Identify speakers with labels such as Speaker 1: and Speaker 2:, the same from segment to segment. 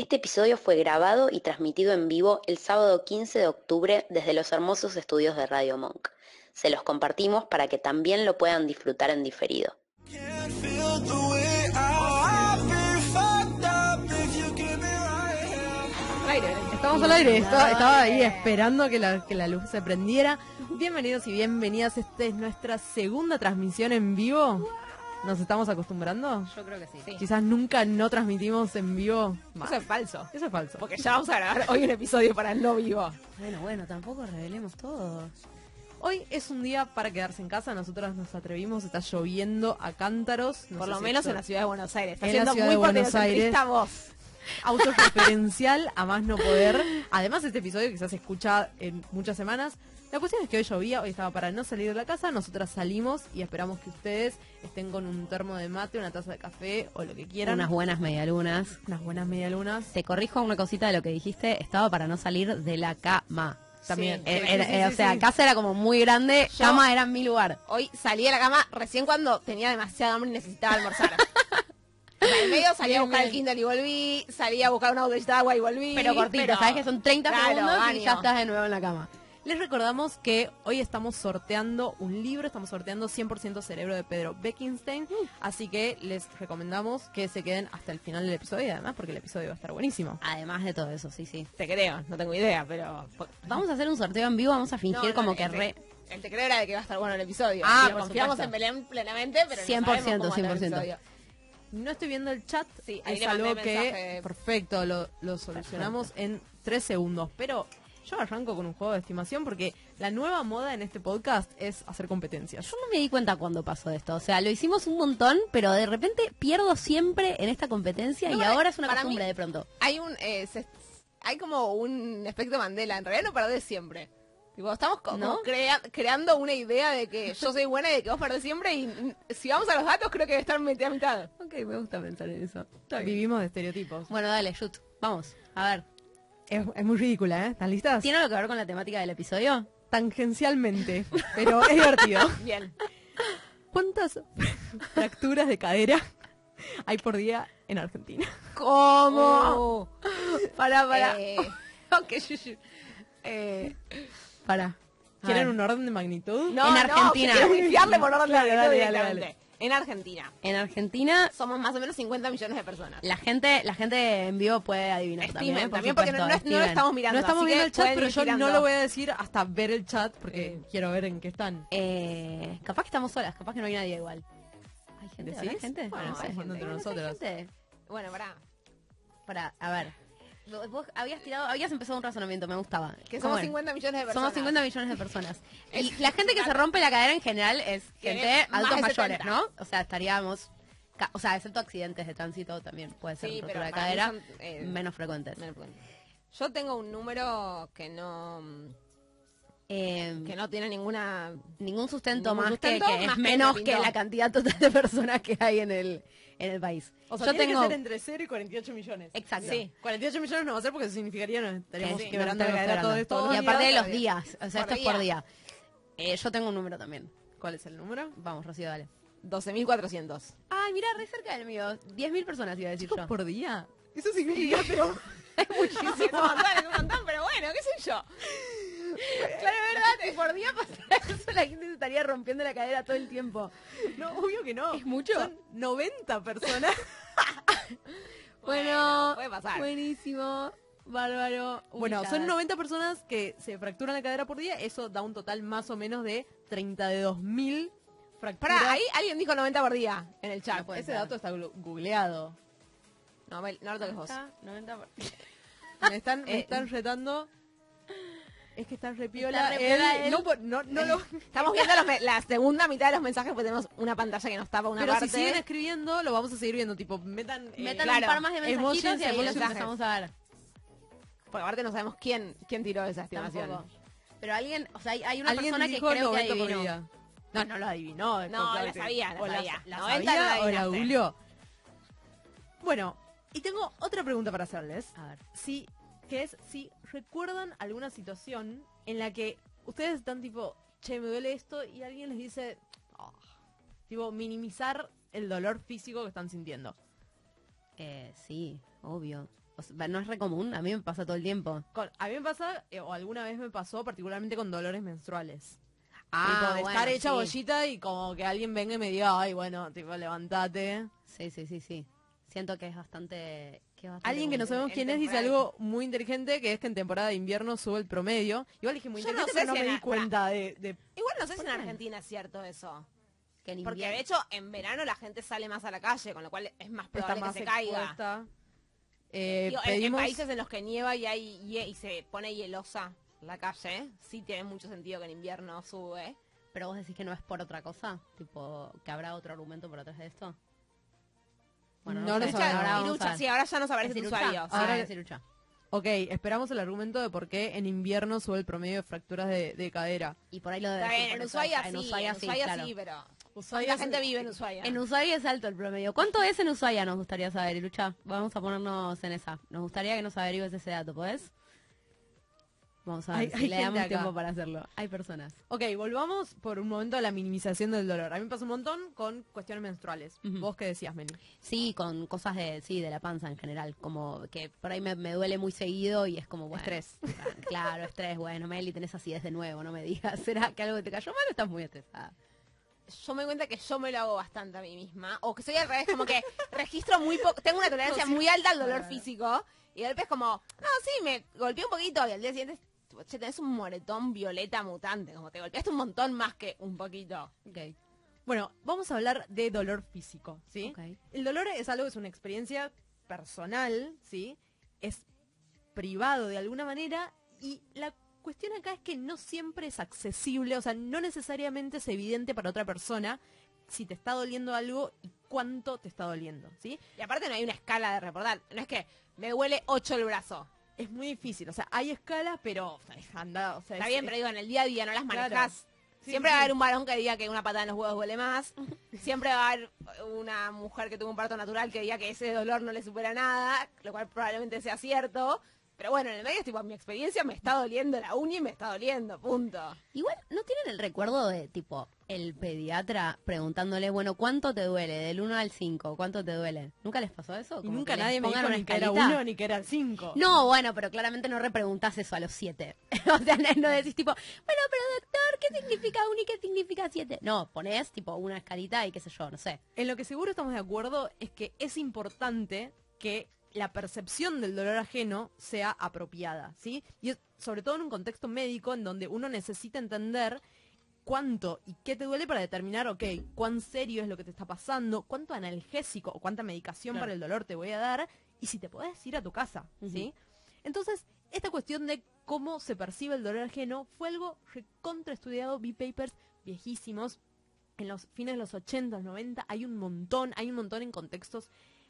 Speaker 1: Este episodio fue grabado y transmitido en vivo el sábado 15 de octubre desde los hermosos estudios de Radio Monk. Se los compartimos para que también lo puedan disfrutar en diferido.
Speaker 2: Estamos al aire, estaba, ahí esperando que la luz se prendiera. Bienvenidos y bienvenidas, esta es nuestra segunda transmisión en vivo. ¿Nos estamos acostumbrando?
Speaker 3: Yo creo que sí.
Speaker 2: Quizás nunca no transmitimos en vivo. más.
Speaker 3: Eso es falso.
Speaker 2: Eso es falso.
Speaker 3: Porque ya vamos a grabar hoy un episodio para el no vivo.
Speaker 2: Bueno, bueno, tampoco revelemos todo. Hoy es un día para quedarse en casa, nosotras nos atrevimos, está lloviendo a cántaros. No
Speaker 3: Por lo
Speaker 2: si
Speaker 3: menos
Speaker 2: esto-
Speaker 3: en la ciudad de Buenos Aires. Está
Speaker 2: En la
Speaker 3: siendo
Speaker 2: ciudad
Speaker 3: muy
Speaker 2: de Buenos Aires.
Speaker 3: vos.
Speaker 2: Autoreferencial a más no poder. Además, este episodio quizás se escucha en muchas semanas. La cuestión es que hoy llovía, hoy estaba para no salir de la casa, nosotras salimos y esperamos que ustedes estén con un termo de mate, una taza de café o lo que quieran.
Speaker 4: Unas buenas medialunas.
Speaker 2: unas buenas medialunas.
Speaker 4: Te corrijo una cosita de lo que dijiste, estaba para no salir de la cama.
Speaker 2: También.
Speaker 4: Eh,
Speaker 2: Sí,
Speaker 4: era-
Speaker 2: sí,
Speaker 4: eh,
Speaker 2: sí,
Speaker 4: o sea, casa era como muy grande,
Speaker 3: Yo-
Speaker 4: cama era mi lugar.
Speaker 3: Hoy salí de la cama recién cuando tenía demasiada hambre y necesitaba almorzar. O sea, en medio salí a
Speaker 2: Bien,
Speaker 3: buscar el. Kindle y volví, salí a buscar una botellita de agua y volví.
Speaker 4: Pero cortito,
Speaker 3: pero-
Speaker 4: sabes que son 30
Speaker 3: Claro,
Speaker 4: segundos y ya estás de nuevo en la cama.
Speaker 2: Les recordamos que hoy estamos sorteando un libro, estamos sorteando 100% Cerebro de Pedro Beckinstein, así que les recomendamos que se queden hasta el final del episodio y además porque el episodio va a estar buenísimo.
Speaker 4: Además de todo eso, sí, sí.
Speaker 3: Te creo, no tengo idea, pero...
Speaker 4: Vamos a hacer un sorteo en vivo, vamos a fingir
Speaker 3: No, no,
Speaker 4: como que
Speaker 3: te-
Speaker 4: re...
Speaker 3: El te creo era de que va a estar bueno el episodio.
Speaker 4: Ah, por
Speaker 3: confiamos
Speaker 4: supuesto.
Speaker 3: en Belén plenamente, pero no
Speaker 4: 100%,
Speaker 3: sabemos cómo va a estar el
Speaker 4: 100%.
Speaker 2: No estoy viendo el chat,
Speaker 3: Sí, ahí
Speaker 2: es
Speaker 3: le mandé
Speaker 2: algo que
Speaker 3: mensaje.
Speaker 2: perfecto, lo, lo solucionamos en tres segundos, pero yo arranco con un juego de estimación porque la nueva moda en este podcast es hacer competencias.
Speaker 4: Yo no me di cuenta cuando pasó esto. O sea, lo hicimos un montón, pero de repente pierdo siempre en esta competencia
Speaker 3: No,
Speaker 4: y ahora es una costumbre
Speaker 3: mí-
Speaker 4: de pronto.
Speaker 3: Hay un... eh, se- hay como un efecto Mandela. En realidad no perdés siempre. Tipo, estamos como
Speaker 4: ¿No?
Speaker 3: crea- creando una idea de que yo soy buena y de que vos perdés siempre y si vamos a los datos creo que debe estar mitad a mitad.
Speaker 4: Ok, me gusta pensar en eso.
Speaker 2: Vivimos de estereotipos.
Speaker 4: Bueno, dale, shoot. Vamos, a ver.
Speaker 2: Es, es muy ridícula, ¿eh? ¿Están listas?
Speaker 4: ¿Tiene algo que ver con la temática del episodio?
Speaker 2: Tangencialmente, pero es divertido.
Speaker 3: Bien.
Speaker 2: ¿Cuántas fracturas de cadera hay por día en Argentina?
Speaker 3: ¿Cómo?
Speaker 4: Para,
Speaker 3: Eh, ok.
Speaker 2: Eh, para. ¿Quieren un orden de magnitud?
Speaker 3: No,
Speaker 4: En
Speaker 3: no,
Speaker 4: Argentina.
Speaker 3: quiero pifiarle por orden de magnitud
Speaker 2: dale, dale.
Speaker 3: En Argentina.
Speaker 4: En Argentina,
Speaker 3: Somos más o menos 50 millones de personas.
Speaker 4: la gente, la gente en vivo puede adivinar también.
Speaker 3: Estimen.
Speaker 4: Por
Speaker 3: también porque no,
Speaker 4: supuesto,
Speaker 3: no no lo estamos mirando.
Speaker 2: no estamos viendo el chat, pero yo no
Speaker 3: tirando.
Speaker 2: lo voy a decir hasta ver el chat porque
Speaker 3: Eh.
Speaker 2: quiero ver en qué están.
Speaker 4: Eh, capaz que estamos solas, capaz que no hay nadie igual. ¿Hay gente? ¿Habrá
Speaker 2: ¿Decís?
Speaker 4: gente?
Speaker 2: Bueno,
Speaker 4: no sé. ¿Hay
Speaker 2: nosotros.
Speaker 4: gente?
Speaker 3: Bueno, pará.
Speaker 4: Para, a ver. Vos- habías tirado, habías empezado un razonamiento, me gustaba.
Speaker 3: Que
Speaker 4: ¿Cómo
Speaker 3: somos
Speaker 4: era?
Speaker 3: 50 millones de personas.
Speaker 4: Somos 50 millones de personas. Y la gente que se rompe la cadera en general es gente adultos mayores,
Speaker 3: 70.
Speaker 4: ¿no? O sea, estaríamos. O sea, excepto accidentes de tránsito también puede ser
Speaker 3: Sí,
Speaker 4: rotura de cadera,
Speaker 3: son, eh,
Speaker 4: menos frecuentes.
Speaker 3: menos frecuentes. Yo tengo un número que no
Speaker 4: Eh,
Speaker 3: que no tiene ninguna
Speaker 4: ningún sustento
Speaker 3: ningún
Speaker 4: más
Speaker 3: sustento,
Speaker 4: que, que
Speaker 3: más
Speaker 4: es menos
Speaker 3: me
Speaker 4: que la cantidad total de personas que hay en el, en el país.
Speaker 2: O sea,
Speaker 4: Yo
Speaker 2: tiene
Speaker 4: tengo.
Speaker 2: que ser entre 0 y 48 millones.
Speaker 4: Exacto.
Speaker 3: Sí.
Speaker 2: 48 millones no va a ser porque eso significaría que estaríamos
Speaker 4: Sí,
Speaker 2: quebrando
Speaker 4: no
Speaker 2: la todo esto.
Speaker 4: Y aparte de los días, o sea,
Speaker 3: Por
Speaker 4: esto es por día. Eh, yo tengo un número también.
Speaker 2: ¿Cuál es el número?
Speaker 4: Vamos, Rocío, dale.
Speaker 3: 12.400.
Speaker 4: Ay, mira, re cerca del mío. 10.000 personas iba a decir yo.
Speaker 2: por día. Eso significa, pero...
Speaker 3: Es un montón, es un montón, pero bueno, qué sé yo.
Speaker 4: Claro, es verdad, que por día pasara eso la gente se estaría rompiendo la cadera todo el tiempo.
Speaker 2: No, obvio que no.
Speaker 4: ¿Es mucho?
Speaker 2: Son 90 personas.
Speaker 4: Bueno,
Speaker 3: puede pasar.
Speaker 4: buenísimo, bárbaro.
Speaker 2: Bueno, son
Speaker 4: ubicadas.
Speaker 2: 90 personas que se fracturan la cadera por día. Eso da un total más o menos de 32.000 fracturas.
Speaker 3: Pará, ahí alguien dijo 90 por día en el chat.
Speaker 4: No
Speaker 2: Ese
Speaker 4: ser.
Speaker 2: dato está googleado.
Speaker 3: No, no lo toques vos.
Speaker 4: 90 por-
Speaker 2: Me están, me
Speaker 3: Eh,
Speaker 2: están retando. Es que está repiola.
Speaker 4: Está
Speaker 2: él. No, no, no lo...
Speaker 3: Estamos viendo los la segunda mitad de los mensajes porque tenemos una pantalla que nos tapa una
Speaker 2: Pero
Speaker 3: parte.
Speaker 2: si siguen escribiendo, lo vamos a seguir viendo. Tipo, metan. eh,
Speaker 4: Metan
Speaker 3: claro,
Speaker 4: un par más de mensajitos y ahí los empezamos a ver.
Speaker 3: Porque aparte no sabemos quién, quién tiró esa estimación.
Speaker 4: Tampoco. Pero alguien, o sea, hay, una persona que creo que
Speaker 2: 90 por
Speaker 4: adivinó.
Speaker 2: No, no lo adivinó.
Speaker 3: No, la sabía, la
Speaker 2: o
Speaker 3: sabía.
Speaker 2: La,
Speaker 3: 90
Speaker 2: sabía
Speaker 3: no la
Speaker 2: o la
Speaker 3: adivinaste.
Speaker 2: googleó. Bueno, y tengo otra pregunta para hacerles.
Speaker 4: A ver.
Speaker 2: Sí, que es si recuerdan alguna situación en la que ustedes están tipo, che, me duele esto, y alguien les dice, "Ah", tipo, minimizar el dolor físico que están sintiendo.
Speaker 4: Eh, sí, obvio. O sea, no es re común, a mí me pasa todo el tiempo.
Speaker 2: Con- a mí me pasa, eh, o alguna vez me pasó, particularmente con dolores menstruales.
Speaker 4: Ah,
Speaker 2: tipo, de
Speaker 4: bueno,
Speaker 2: estar hecha
Speaker 4: sí.
Speaker 2: bollita y como que alguien venga y me diga, ay, bueno, tipo, levantate.
Speaker 4: Sí, sí, sí, sí. Siento que es bastante... que
Speaker 2: Alguien que no sabemos quién es dice algo muy inteligente, que es que en temporada de invierno sube el promedio. Igual dije muy
Speaker 3: Yo no
Speaker 2: inteligente,
Speaker 3: sé
Speaker 2: pero no me
Speaker 3: en
Speaker 2: di
Speaker 3: la-
Speaker 2: cuenta de, de-
Speaker 3: Igual no sé si en. Argentina es cierto eso.
Speaker 4: Que en
Speaker 3: Porque
Speaker 4: invierno-
Speaker 3: de hecho en verano la gente sale más a la calle, con lo cual es más
Speaker 2: está
Speaker 3: probable
Speaker 2: más
Speaker 3: que se caiga.
Speaker 2: expuesta. Eh,
Speaker 3: Digo, en- en,
Speaker 2: pedimos-
Speaker 3: países en los que nieva y, hay, hie- y se pone hielosa la calle, sí tiene mucho sentido que en invierno sube.
Speaker 4: Pero vos decís que no es por otra cosa, tipo, que habrá otro argumento por atrás de esto.
Speaker 2: No
Speaker 4: sé.
Speaker 2: lo
Speaker 3: Lucha-
Speaker 2: sabemos.
Speaker 4: Ahora vamos a
Speaker 3: sí, ahora ya nos aparece
Speaker 4: ¿Es
Speaker 3: tu
Speaker 4: Irucha?
Speaker 3: usuario. sí.
Speaker 4: Ahora
Speaker 2: sí.
Speaker 4: es Irucha.
Speaker 2: Ok, esperamos el argumento de por qué en invierno sube el promedio de fracturas de, de cadera.
Speaker 4: Y por ahí lo debe
Speaker 3: Está
Speaker 4: decir
Speaker 3: bien,
Speaker 4: por
Speaker 3: en
Speaker 4: eso.
Speaker 3: Ushuaia
Speaker 4: En
Speaker 3: sí,
Speaker 4: Ushuaia
Speaker 3: en
Speaker 4: sí,
Speaker 3: Ushuaia
Speaker 4: claro.
Speaker 3: sí, pero
Speaker 2: Ushuaia
Speaker 3: ¿cuánta gente vive en Ushuaia?
Speaker 4: En Ushuaia es alto el promedio. ¿Cuánto es en Ushuaia? Nos gustaría saber, Irucha. Vamos a ponernos en esa. Nos gustaría que nos averigües ese dato, ¿podés? Vamos a ver
Speaker 2: Hay-
Speaker 4: si
Speaker 2: hay
Speaker 4: le damos
Speaker 2: acá.
Speaker 4: tiempo para hacerlo. Hay personas.
Speaker 2: Ok, volvamos por un momento a la minimización del dolor. A mí me pasa un montón con cuestiones menstruales. ¿Vos qué decías, Meli?
Speaker 4: Sí, con cosas de, sí, de la panza en general. Como que por ahí me, me duele muy seguido y es como, bueno.
Speaker 2: Estrés.
Speaker 4: Claro, estrés. Bueno, Meli, tenés acidez de nuevo, no me digas. ¿Será que algo te cayó mal o estás muy estresada?
Speaker 3: yo me doy cuenta que yo me lo hago bastante a mí misma. O que soy al revés, como que registro muy poco. Tengo una tolerancia muy alta al dolor físico. Y de golpe es como, no, sí, me golpeé un poquito. Y al día siguiente, che, tenés un moretón violeta mutante. Como te golpeaste un montón más que un poquito.
Speaker 2: Bueno, vamos a hablar de dolor físico, ¿sí? El dolor es algo, es una experiencia personal, ¿sí? Es privado de alguna manera y la cuestión acá es que no siempre es accesible, o sea, no necesariamente es evidente para otra persona si te está doliendo algo y cuánto te está doliendo, ¿sí?
Speaker 3: Y aparte no hay una escala de reportar. No es que me duele 8 el brazo.
Speaker 2: Es muy difícil, o sea, hay escalas, pero anda, o sea,
Speaker 3: Está
Speaker 2: es-
Speaker 3: bien, pero digo, en el día a día no las
Speaker 2: Claro.
Speaker 3: manejas.
Speaker 2: Sí,
Speaker 3: Siempre
Speaker 2: sí,
Speaker 3: va a haber un varón que diga que una patada en los huevos duele más. Siempre va a haber una mujer que tuvo un parto natural que diga que ese dolor no le supera nada, lo cual probablemente sea cierto. Pero bueno, en el medio es tipo, mi experiencia me está doliendo la uña y me está doliendo, punto.
Speaker 4: Igual, ¿no tienen el recuerdo de, tipo, el pediatra preguntándole, bueno, ¿cuánto te duele? Del 1 al 5, ¿cuánto te duele? ¿Nunca les pasó eso? Como
Speaker 2: nunca nadie me dijo ni que era
Speaker 4: escalita.
Speaker 2: uno ni que era cinco.
Speaker 4: No, bueno, pero claramente no repreguntás eso a los 7. o sea, no, no decís tipo, bueno, pero doctor, ¿qué significa 1 y qué significa 7? No, ponés tipo una escalita y qué sé yo, no sé.
Speaker 2: En lo que seguro estamos de acuerdo es que es importante que la percepción del dolor ajeno sea apropiada, ¿sí? Y es- sobre todo en un contexto médico en donde uno necesita entender cuánto y qué te duele para determinar, ok, cuán serio es lo que te está pasando, cuánto analgésico o cuánta medicación
Speaker 4: Claro.
Speaker 2: para el dolor te voy a dar y si te podés ir a tu casa, ¿sí? Entonces, esta cuestión de cómo se percibe el dolor ajeno fue algo recontraestudiado, vi papers viejísimos, en los fines de los 80, 90, hay un montón, hay un montón en contextos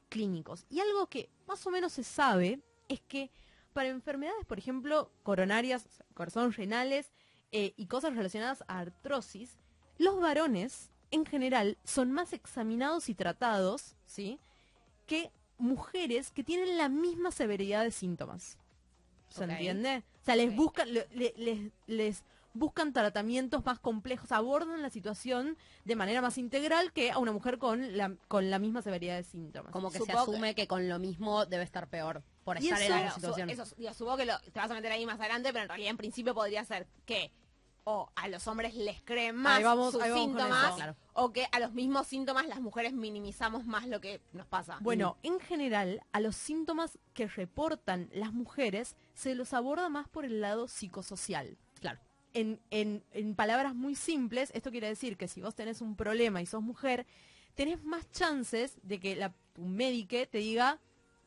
Speaker 2: clínicos. Y algo que más o menos se sabe es que para enfermedades, por ejemplo, coronarias, corazón renales eh, y cosas relacionadas a artrosis, los varones en general son más examinados y tratados, ¿sí? Que mujeres que tienen la misma severidad de síntomas. ¿Se entiende? O sea, les buscan, le- le- les, les buscan tratamientos más complejos, abordan la situación de manera más integral que a una mujer con la, con la misma severidad de síntomas.
Speaker 4: Como que
Speaker 3: Supongo
Speaker 4: se asume que con lo mismo debe estar peor por estar en
Speaker 2: eso-
Speaker 4: la
Speaker 3: Claro, su-
Speaker 4: situación.
Speaker 3: eso, digo, supongo que lo- te vas a meter ahí más adelante, pero en realidad en principio podría ser que o a los hombres les creen más
Speaker 2: Ahí vamos-
Speaker 3: sus
Speaker 2: ahí vamos con
Speaker 3: síntomas,
Speaker 2: eso.
Speaker 4: Claro.
Speaker 3: o que a los mismos síntomas las mujeres minimizamos más lo que nos pasa.
Speaker 2: Bueno, en general, a los síntomas que reportan las mujeres se los aborda más por el lado psicosocial.
Speaker 4: Claro.
Speaker 2: En, en- en palabras muy simples, esto quiere decir que si vos tenés un problema y sos mujer, tenés más chances de que la, tu médico te diga,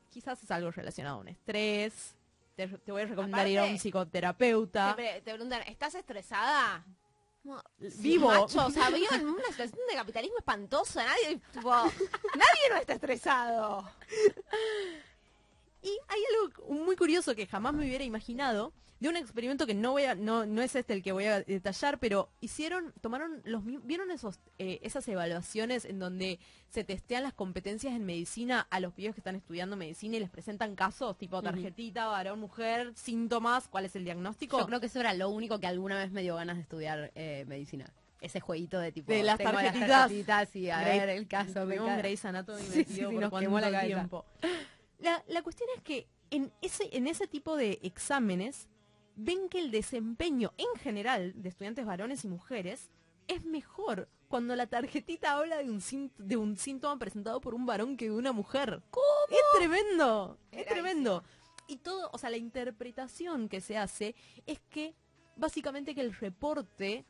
Speaker 2: quizás es algo relacionado a un estrés, te, te voy a recomendar ir a un psicoterapeuta.
Speaker 3: Te, pre- te preguntan, ¿estás estresada? Como,
Speaker 2: Vivo.
Speaker 3: macho, o sea, vivo en una situación de capitalismo espantosa. Nadie, tipo, nadie no está estresado.
Speaker 2: Y hay algo muy curioso que jamás me hubiera imaginado de un experimento que no voy a, no, no es este el que voy a detallar, pero hicieron, tomaron los vieron esos, eh, esas evaluaciones en donde se testean las competencias en medicina a los pibes que están estudiando medicina y les presentan casos tipo tarjetita, varón, mujer, síntomas, cuál es el diagnóstico.
Speaker 4: Yo creo que eso era lo único que alguna vez me dio ganas de estudiar eh, medicina. Ese jueguito de tipo...
Speaker 2: De las
Speaker 4: tengo
Speaker 2: tarjetitas.
Speaker 4: tarjetitas y a
Speaker 2: Grey-
Speaker 4: ver el caso. me caga.
Speaker 2: Grey's Anatomy
Speaker 4: Sí, sí,
Speaker 2: por
Speaker 4: nos quemó la cabeza.
Speaker 2: tiempo. La, la cuestión es que en ese, en ese tipo de exámenes ven que el desempeño en general de estudiantes varones y mujeres es mejor cuando la tarjetita habla de un, sínt- de un síntoma presentado por un varón que de una mujer. ¿Cómo? Es tremendo, es tremendo. Y todo, o sea, la interpretación que se hace es que básicamente que el reporte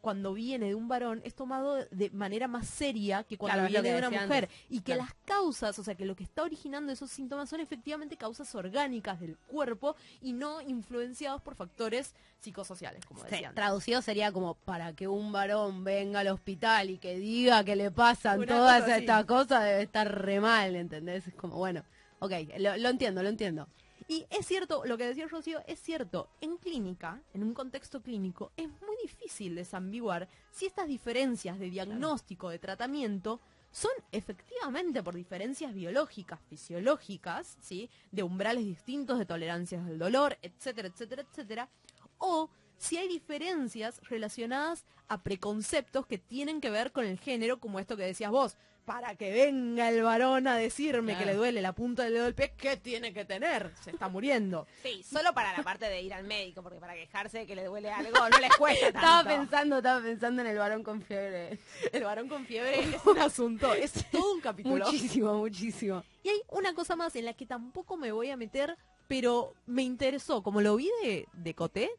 Speaker 2: cuando viene de un varón es tomado de manera más seria que cuando
Speaker 4: Claro,
Speaker 2: viene
Speaker 4: que
Speaker 2: de una mujer
Speaker 4: antes.
Speaker 2: y que
Speaker 4: Claro.
Speaker 2: las causas, o sea, que lo que está originando esos síntomas son efectivamente causas orgánicas del cuerpo y no influenciados por factores psicosociales, como
Speaker 4: Sí,
Speaker 2: decían.
Speaker 4: traducido sería como para que un varón venga al hospital y que diga que le pasan
Speaker 2: Una
Speaker 4: todas
Speaker 2: cosa
Speaker 4: estas cosas debe estar re mal, ¿entendés? Es como, bueno, ok, lo, lo entiendo, lo entiendo.
Speaker 2: Y es cierto, lo que decía Rocío, es cierto, en clínica, en un contexto clínico, es muy difícil desambiguar si estas diferencias de diagnóstico, de tratamiento, son efectivamente por diferencias biológicas, fisiológicas, ¿sí? De umbrales distintos, de tolerancias al dolor, etcétera, etcétera, etcétera, o si hay diferencias relacionadas a preconceptos que tienen que ver con el género, como esto que decías vos, para que venga el varón a decirme que le duele la punta del dedo del pie, ¿qué tiene que tener? Se está muriendo.
Speaker 3: Sí, solo para la parte de ir al médico, porque para quejarse de que le duele algo no les cuesta tanto.
Speaker 4: Estaba pensando, estaba pensando en el varón con fiebre.
Speaker 2: El varón con fiebre es un asunto, es todo un capítulo.
Speaker 4: Muchísimo, muchísimo.
Speaker 2: Y hay una cosa más en la que tampoco me voy a meter, pero me interesó, como lo vi de, de Coté,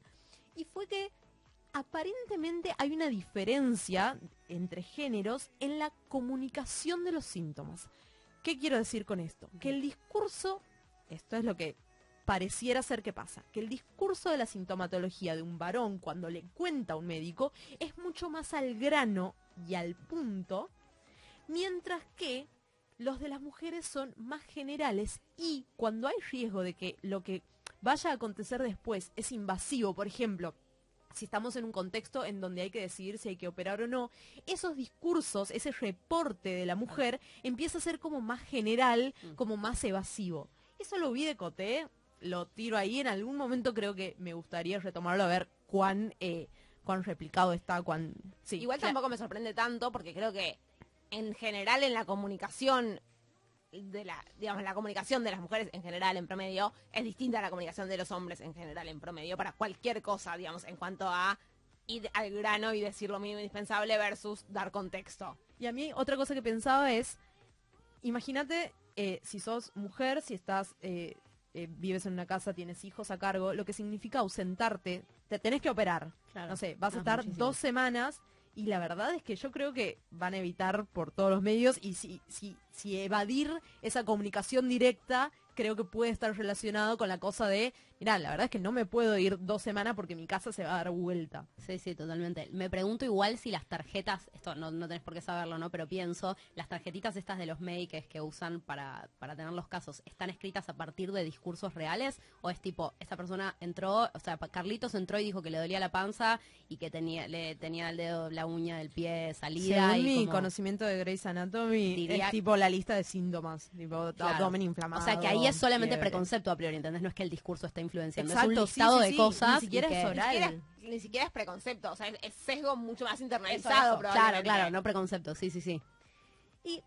Speaker 2: y fue que aparentemente hay una diferencia entre géneros en la comunicación de los síntomas. ¿Qué quiero decir con esto? Que el discurso, esto es lo que pareciera ser que pasa, que el discurso de la sintomatología de un varón cuando le cuenta a un médico es mucho más al grano y al punto, mientras que los de las mujeres son más generales y cuando hay riesgo de que lo que vaya a acontecer después es invasivo, por ejemplo, si estamos en un contexto en donde hay que decidir si hay que operar o no, esos discursos, ese reporte de la mujer empieza a ser como más general, como más evasivo. Eso lo vi de Coté, lo tiro ahí, en algún momento creo que me gustaría retomarlo a ver cuán, eh, cuán replicado está, cuán... Sí,
Speaker 3: Igual
Speaker 2: Claro.
Speaker 3: tampoco me sorprende tanto porque creo que en general en la comunicación de la, digamos, la comunicación de las mujeres en general en promedio es distinta a la comunicación de los hombres en general en promedio para cualquier cosa, digamos, en cuanto a ir al grano y decir lo mínimo indispensable versus dar contexto.
Speaker 2: Y a mí otra cosa que pensaba es, imagínate eh, si sos mujer, si estás, eh, eh, vives en una casa, tienes hijos a cargo, lo que significa ausentarte, te tenés que operar.
Speaker 4: Claro.
Speaker 2: No sé, vas a
Speaker 4: Ah,
Speaker 2: estar
Speaker 4: muchísimo.
Speaker 2: dos semanas y la verdad es que yo creo que van a evitar por todos los medios y si, si, evadir esa comunicación directa creo que puede estar relacionado con la cosa de, mira, la verdad es que no me puedo ir dos semanas porque mi casa se va a dar vuelta.
Speaker 4: Sí, sí, totalmente. Me pregunto igual si las tarjetas, esto no, no tenés por qué saberlo, ¿no? Pero pienso, las tarjetitas estas de los médicos que usan para, para tener los casos, ¿están escritas a partir de discursos reales? ¿O es tipo, esta persona entró, o sea, Carlitos entró y dijo que le dolía la panza y que tenía, le tenía el dedo, la uña del pie salida?
Speaker 2: Según
Speaker 4: y
Speaker 2: mi
Speaker 4: como-
Speaker 2: conocimiento de Grey's Anatomy,
Speaker 4: Diría-
Speaker 2: es tipo la lista de síntomas, tipo
Speaker 4: Claro.
Speaker 2: abdomen inflamado.
Speaker 4: O sea, que ahí es solamente
Speaker 2: fiebre.
Speaker 4: preconcepto a priori, ¿entendés? No es que el discurso está influenciando,
Speaker 2: Exacto,
Speaker 4: es un listado
Speaker 2: sí,
Speaker 4: de cosas.
Speaker 2: ni siquiera es oral.
Speaker 3: Ni siquiera, es- ni siquiera es preconcepto, o sea, es, es sesgo mucho más internalizado
Speaker 4: eso. Claro, claro, no preconcepto, sí, sí, sí.
Speaker 2: Y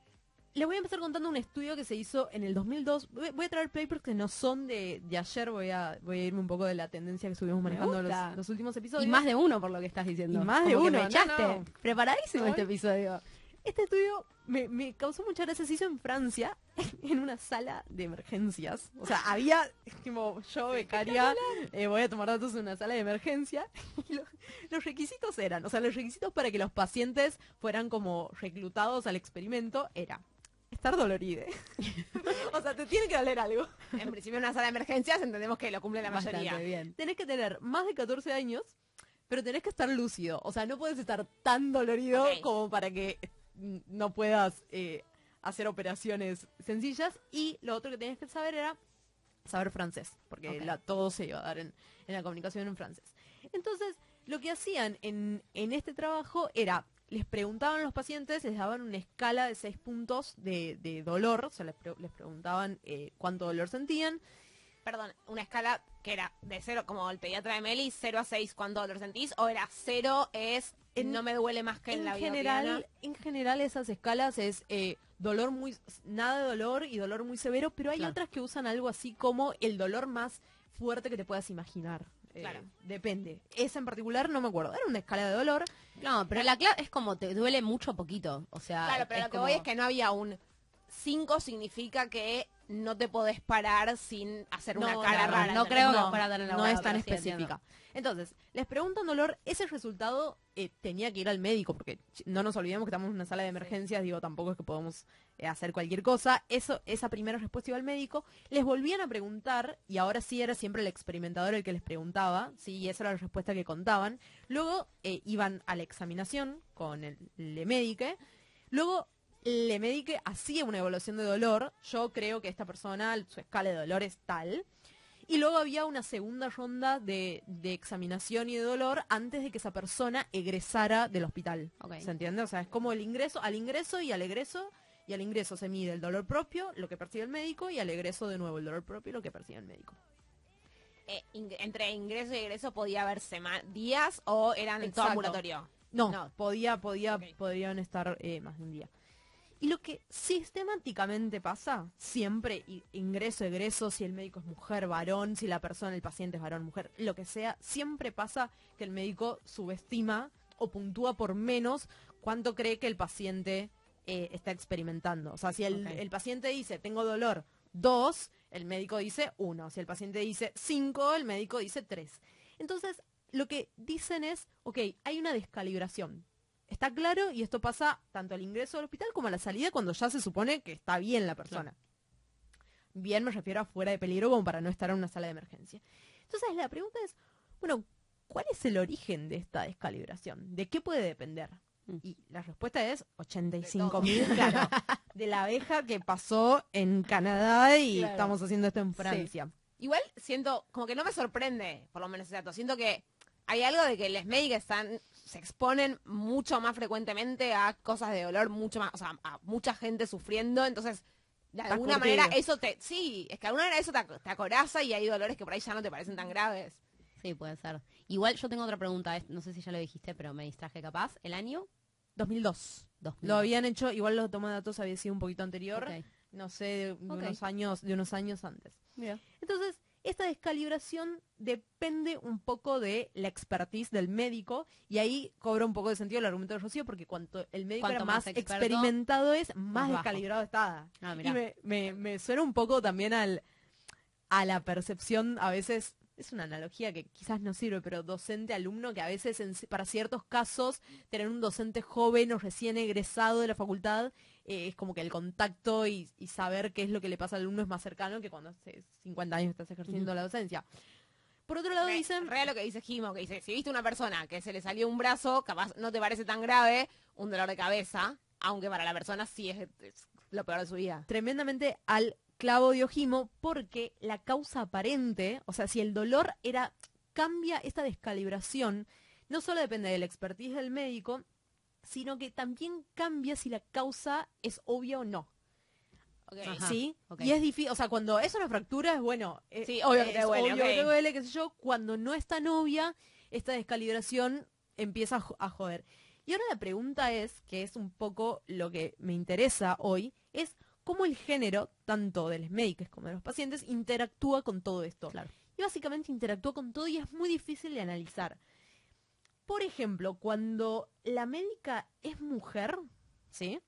Speaker 2: les voy a empezar contando un estudio que se hizo en el 2002. Voy a traer papers que no son de, de ayer, voy a, voy a irme un poco de la tendencia que estuvimos manejando los, los últimos episodios.
Speaker 4: Y más de uno por lo que estás diciendo.
Speaker 2: Y más de
Speaker 4: que
Speaker 2: uno, no,
Speaker 4: echaste.
Speaker 2: no.
Speaker 4: Preparadísimo
Speaker 2: Ay.
Speaker 4: este episodio.
Speaker 2: Este estudio me, me causó mucha gracia, se hizo en Francia, en una sala de emergencias. O sea, había, como yo, becaria, eh, voy a tomar datos en una sala de emergencia. Y los, los requisitos eran, o sea, los requisitos para que los pacientes fueran como reclutados al experimento era estar doloride. o sea, te tiene que doler algo.
Speaker 3: En principio en una sala de emergencias entendemos que lo cumple la mayoría.
Speaker 4: Bien.
Speaker 2: Tenés que tener más de 14 años, pero tenés que estar lúcido. O sea, no puedes estar tan dolorido como para que no puedas eh, hacer operaciones sencillas. Y lo otro que tenías que saber era saber francés, porque la- todo se iba a dar en, en la comunicación en francés. Entonces, lo que hacían en, en este trabajo era, les preguntaban a los pacientes, les daban una escala de seis puntos de, de dolor, o sea, les, pre- les preguntaban eh, cuánto dolor sentían,
Speaker 3: Perdón, una escala que era de cero, como el pediatra de Meli, 0 a 6, ¿cuánto dolor sentís? O era 0 es
Speaker 2: En-
Speaker 3: no me duele más que en,
Speaker 2: en
Speaker 3: la vida
Speaker 2: general,
Speaker 3: cotidiana.
Speaker 2: en general esas escalas es eh, dolor muy nada de dolor y dolor muy severo, pero hay
Speaker 4: Claro.
Speaker 2: otras que usan algo así como el dolor más fuerte que te puedas imaginar. Eh,
Speaker 3: Claro.
Speaker 2: Depende. Esa en particular no me acuerdo. Era una escala de dolor.
Speaker 4: No, pero la clave es como te duele mucho poquito. O sea,
Speaker 3: Claro, pero lo que voy es que no había un 5 significa que no te podés parar sin hacer una
Speaker 2: No,
Speaker 3: cara
Speaker 2: no,
Speaker 3: rara.
Speaker 4: no creo que
Speaker 2: no,
Speaker 4: fuera tan
Speaker 2: no es tan
Speaker 4: sí
Speaker 2: específica. Entonces, les preguntan dolor, ese resultado eh, tenía que ir al médico, porque no nos olvidemos que estamos en una sala de emergencias, digo, tampoco es que podemos eh, hacer cualquier cosa. Eso, esa primera respuesta iba al médico. Les volvían a preguntar, y ahora sí era siempre el experimentador el que les preguntaba, sí, y esa era la respuesta que contaban. Luego eh, iban a la examinación con el, le médique. Luego le médique hacía una evaluación de dolor. Yo creo que esta persona, su escala de dolor es tal. Y luego había una segunda ronda de, de examinación y de dolor antes de que esa persona egresara del hospital.
Speaker 4: Ok.
Speaker 2: ¿Se entiende? O sea, es como el ingreso, al ingreso y al egreso. Y al ingreso se mide el dolor propio, lo que percibe el médico, y al egreso de nuevo el dolor propio, lo que percibe el médico.
Speaker 3: Eh, ing- entre ingreso y egreso podía haber días o eran todo
Speaker 2: Exacto.
Speaker 3: ambulatorio.
Speaker 2: No,
Speaker 3: No.
Speaker 2: podía, podía, podrían estar eh, más de un día. Y lo que sistemáticamente pasa, siempre, ingreso, egreso, si el médico es mujer, varón, si la persona, el paciente es varón, mujer, lo que sea, siempre pasa que el médico subestima o puntúa por menos cuánto cree que el paciente eh, está experimentando. O sea, si el, el paciente dice, tengo dolor, dos, el médico dice uno. Si el paciente dice cinco, el médico dice tres. Entonces, lo que dicen es, ok, hay una descalibración. Está claro y esto pasa tanto al ingreso al hospital como a la salida cuando ya se supone que está bien la persona. Bien me refiero a fuera de peligro como para no estar en una sala de emergencia. Entonces la pregunta es, bueno, ¿cuál es el origen de esta descalibración? ¿De qué puede depender?
Speaker 4: Mm.
Speaker 2: Y la respuesta es 85 mil, claro, de la abeja que pasó en Canadá y
Speaker 3: Claro.
Speaker 2: estamos haciendo esto en Francia.
Speaker 3: Igual siento, como que no me sorprende, por lo menos ese dato. Siento que hay algo de que los médicos están, se exponen mucho más frecuentemente a cosas de dolor, mucho más, o sea, a mucha gente sufriendo, entonces de
Speaker 2: Estás
Speaker 3: alguna
Speaker 2: curtido.
Speaker 3: manera eso te, sí, es que de alguna manera eso te, te acoraza y hay dolores que por ahí ya no te parecen tan graves.
Speaker 4: Sí, puede ser. Igual yo tengo otra pregunta, no sé si ya lo dijiste, pero me distraje capaz. ¿El año?
Speaker 2: 2002.
Speaker 4: 2000.
Speaker 2: Lo habían hecho, igual los toma de datos había sido un poquito anterior, no sé, de, unos años, de unos años antes.
Speaker 4: Mira.
Speaker 2: Entonces, esta descalibración depende un poco de la expertise del médico y ahí cobra un poco de sentido el argumento de Rocío porque cuanto el médico
Speaker 4: Cuanto
Speaker 2: era
Speaker 4: más
Speaker 2: más,
Speaker 4: experto,
Speaker 2: experimentado es, más, descalibrado está.
Speaker 4: Ah,
Speaker 2: Y me, me- me suena un poco también al, a la percepción, a veces, es una analogía que quizás no sirve, pero docente-alumno, que a veces en- para ciertos casos, tener un docente joven o recién egresado de la facultad, eh, es como que el contacto y, y saber qué es lo que le pasa al alumno es más cercano que cuando hace 50 años estás ejerciendo la docencia. Por otro lado
Speaker 3: Re-
Speaker 2: dicen...
Speaker 3: real lo que dice Jimo, que dice, si viste una persona que se le salió un brazo, capaz no te parece tan grave, un dolor de cabeza, aunque para la persona sí es, es lo peor de su vida.
Speaker 2: tremendamente al clavo de Ojimo porque la causa aparente, o sea, si el dolor era cambia esta descalibración, no solo depende del expertise del médico, sino que también cambia si la causa es obvia o no. ¿Sí? Y es difícil, o sea, cuando es una fractura es bueno. eh,
Speaker 3: Sí, obvio que te duele,
Speaker 2: obvio que
Speaker 3: ok.
Speaker 2: te duele, qué sé yo. Cuando no es tan obvia, esta descalibración empieza a, jo- a joder. Y ahora la pregunta es, que es un poco lo que me interesa hoy, es cómo el género, tanto de los médicos como de los pacientes, interactúa con todo esto.
Speaker 4: Claro.
Speaker 2: Y básicamente interactúa con todo y es muy difícil de analizar. Por ejemplo, cuando la médica es mujer, ¿sí?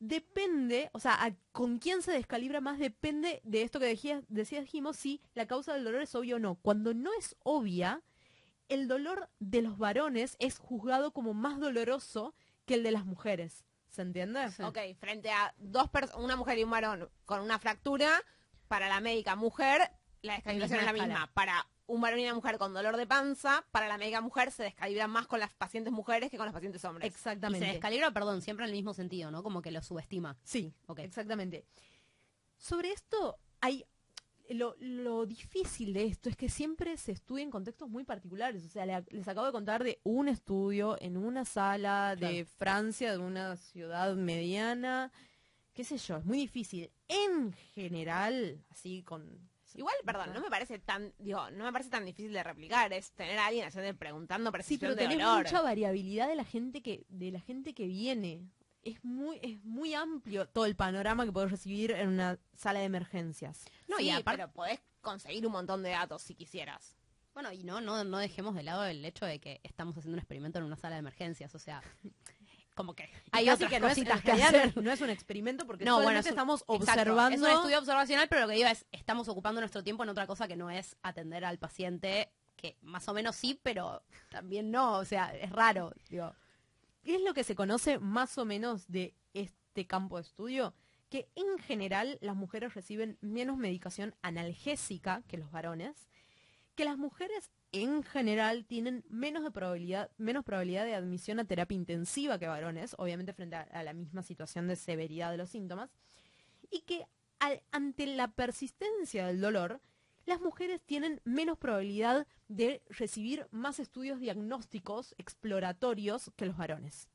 Speaker 2: Depende, o sea, a- con quién se descalibra más depende de esto que decías, decías Jimo, si la causa del dolor es obvia o no. Cuando no es obvia, el dolor de los varones es juzgado como más doloroso que el de las mujeres. ¿Se entiende?
Speaker 4: Sí.
Speaker 3: Ok, frente a dos una mujer y un varón con una fractura, para la médica mujer, la descalibración es la misma. Para un varón y una mujer con dolor de panza, para la médica mujer se descalibra más con las pacientes mujeres que con los pacientes hombres.
Speaker 4: Y se
Speaker 2: Exactamente.
Speaker 4: descalibra, perdón, siempre en el mismo sentido, ¿no? Como que lo subestima.
Speaker 2: Sí,
Speaker 4: Ok.
Speaker 2: exactamente. Sobre esto hay lo, lo difícil de esto es que siempre se estudia en contextos muy particulares. O sea, le- les acabo de contar de un estudio en una sala de Francia, de una ciudad mediana, qué sé yo, es muy difícil. En general, así con
Speaker 3: Igual, perdón, no me parece tan, digo, no me parece tan difícil de replicar, es tener a alguien haciendo preguntando
Speaker 2: Sí,
Speaker 3: percepción
Speaker 2: pero
Speaker 3: de
Speaker 2: tenés
Speaker 3: dolor.
Speaker 2: mucha variabilidad de la gente que de la gente que viene. Es muy es muy amplio todo el panorama que podés recibir en una sala de emergencias.
Speaker 3: No,
Speaker 4: Sí,
Speaker 3: y
Speaker 4: aparte-
Speaker 3: pero podés conseguir un montón de datos si quisieras.
Speaker 4: Bueno, y no, no, no dejemos de lado el hecho de que estamos haciendo un experimento en una sala de emergencias. O sea, como que hay otras
Speaker 2: que no es,
Speaker 4: cositas que hacer.
Speaker 2: no es un experimento porque
Speaker 4: No, bueno,
Speaker 2: solamente
Speaker 4: es un-
Speaker 2: estamos
Speaker 4: Exacto,
Speaker 2: observando
Speaker 4: Es un estudio observacional, pero lo que digo es, estamos ocupando nuestro tiempo en otra cosa que no es atender al paciente, que más o menos sí, pero también no. O sea, es raro. Digo,
Speaker 2: ¿Qué es lo que se conoce más o menos de este campo de estudio? Que en general las mujeres reciben menos medicación analgésica que los varones, que las mujeres en general tienen menos, de probabilidad, menos probabilidad de admisión a terapia intensiva que varones, obviamente frente a, a la misma situación de severidad de los síntomas, y que al- ante la persistencia del dolor, las mujeres tienen menos probabilidad de recibir más estudios diagnósticos exploratorios que los varones.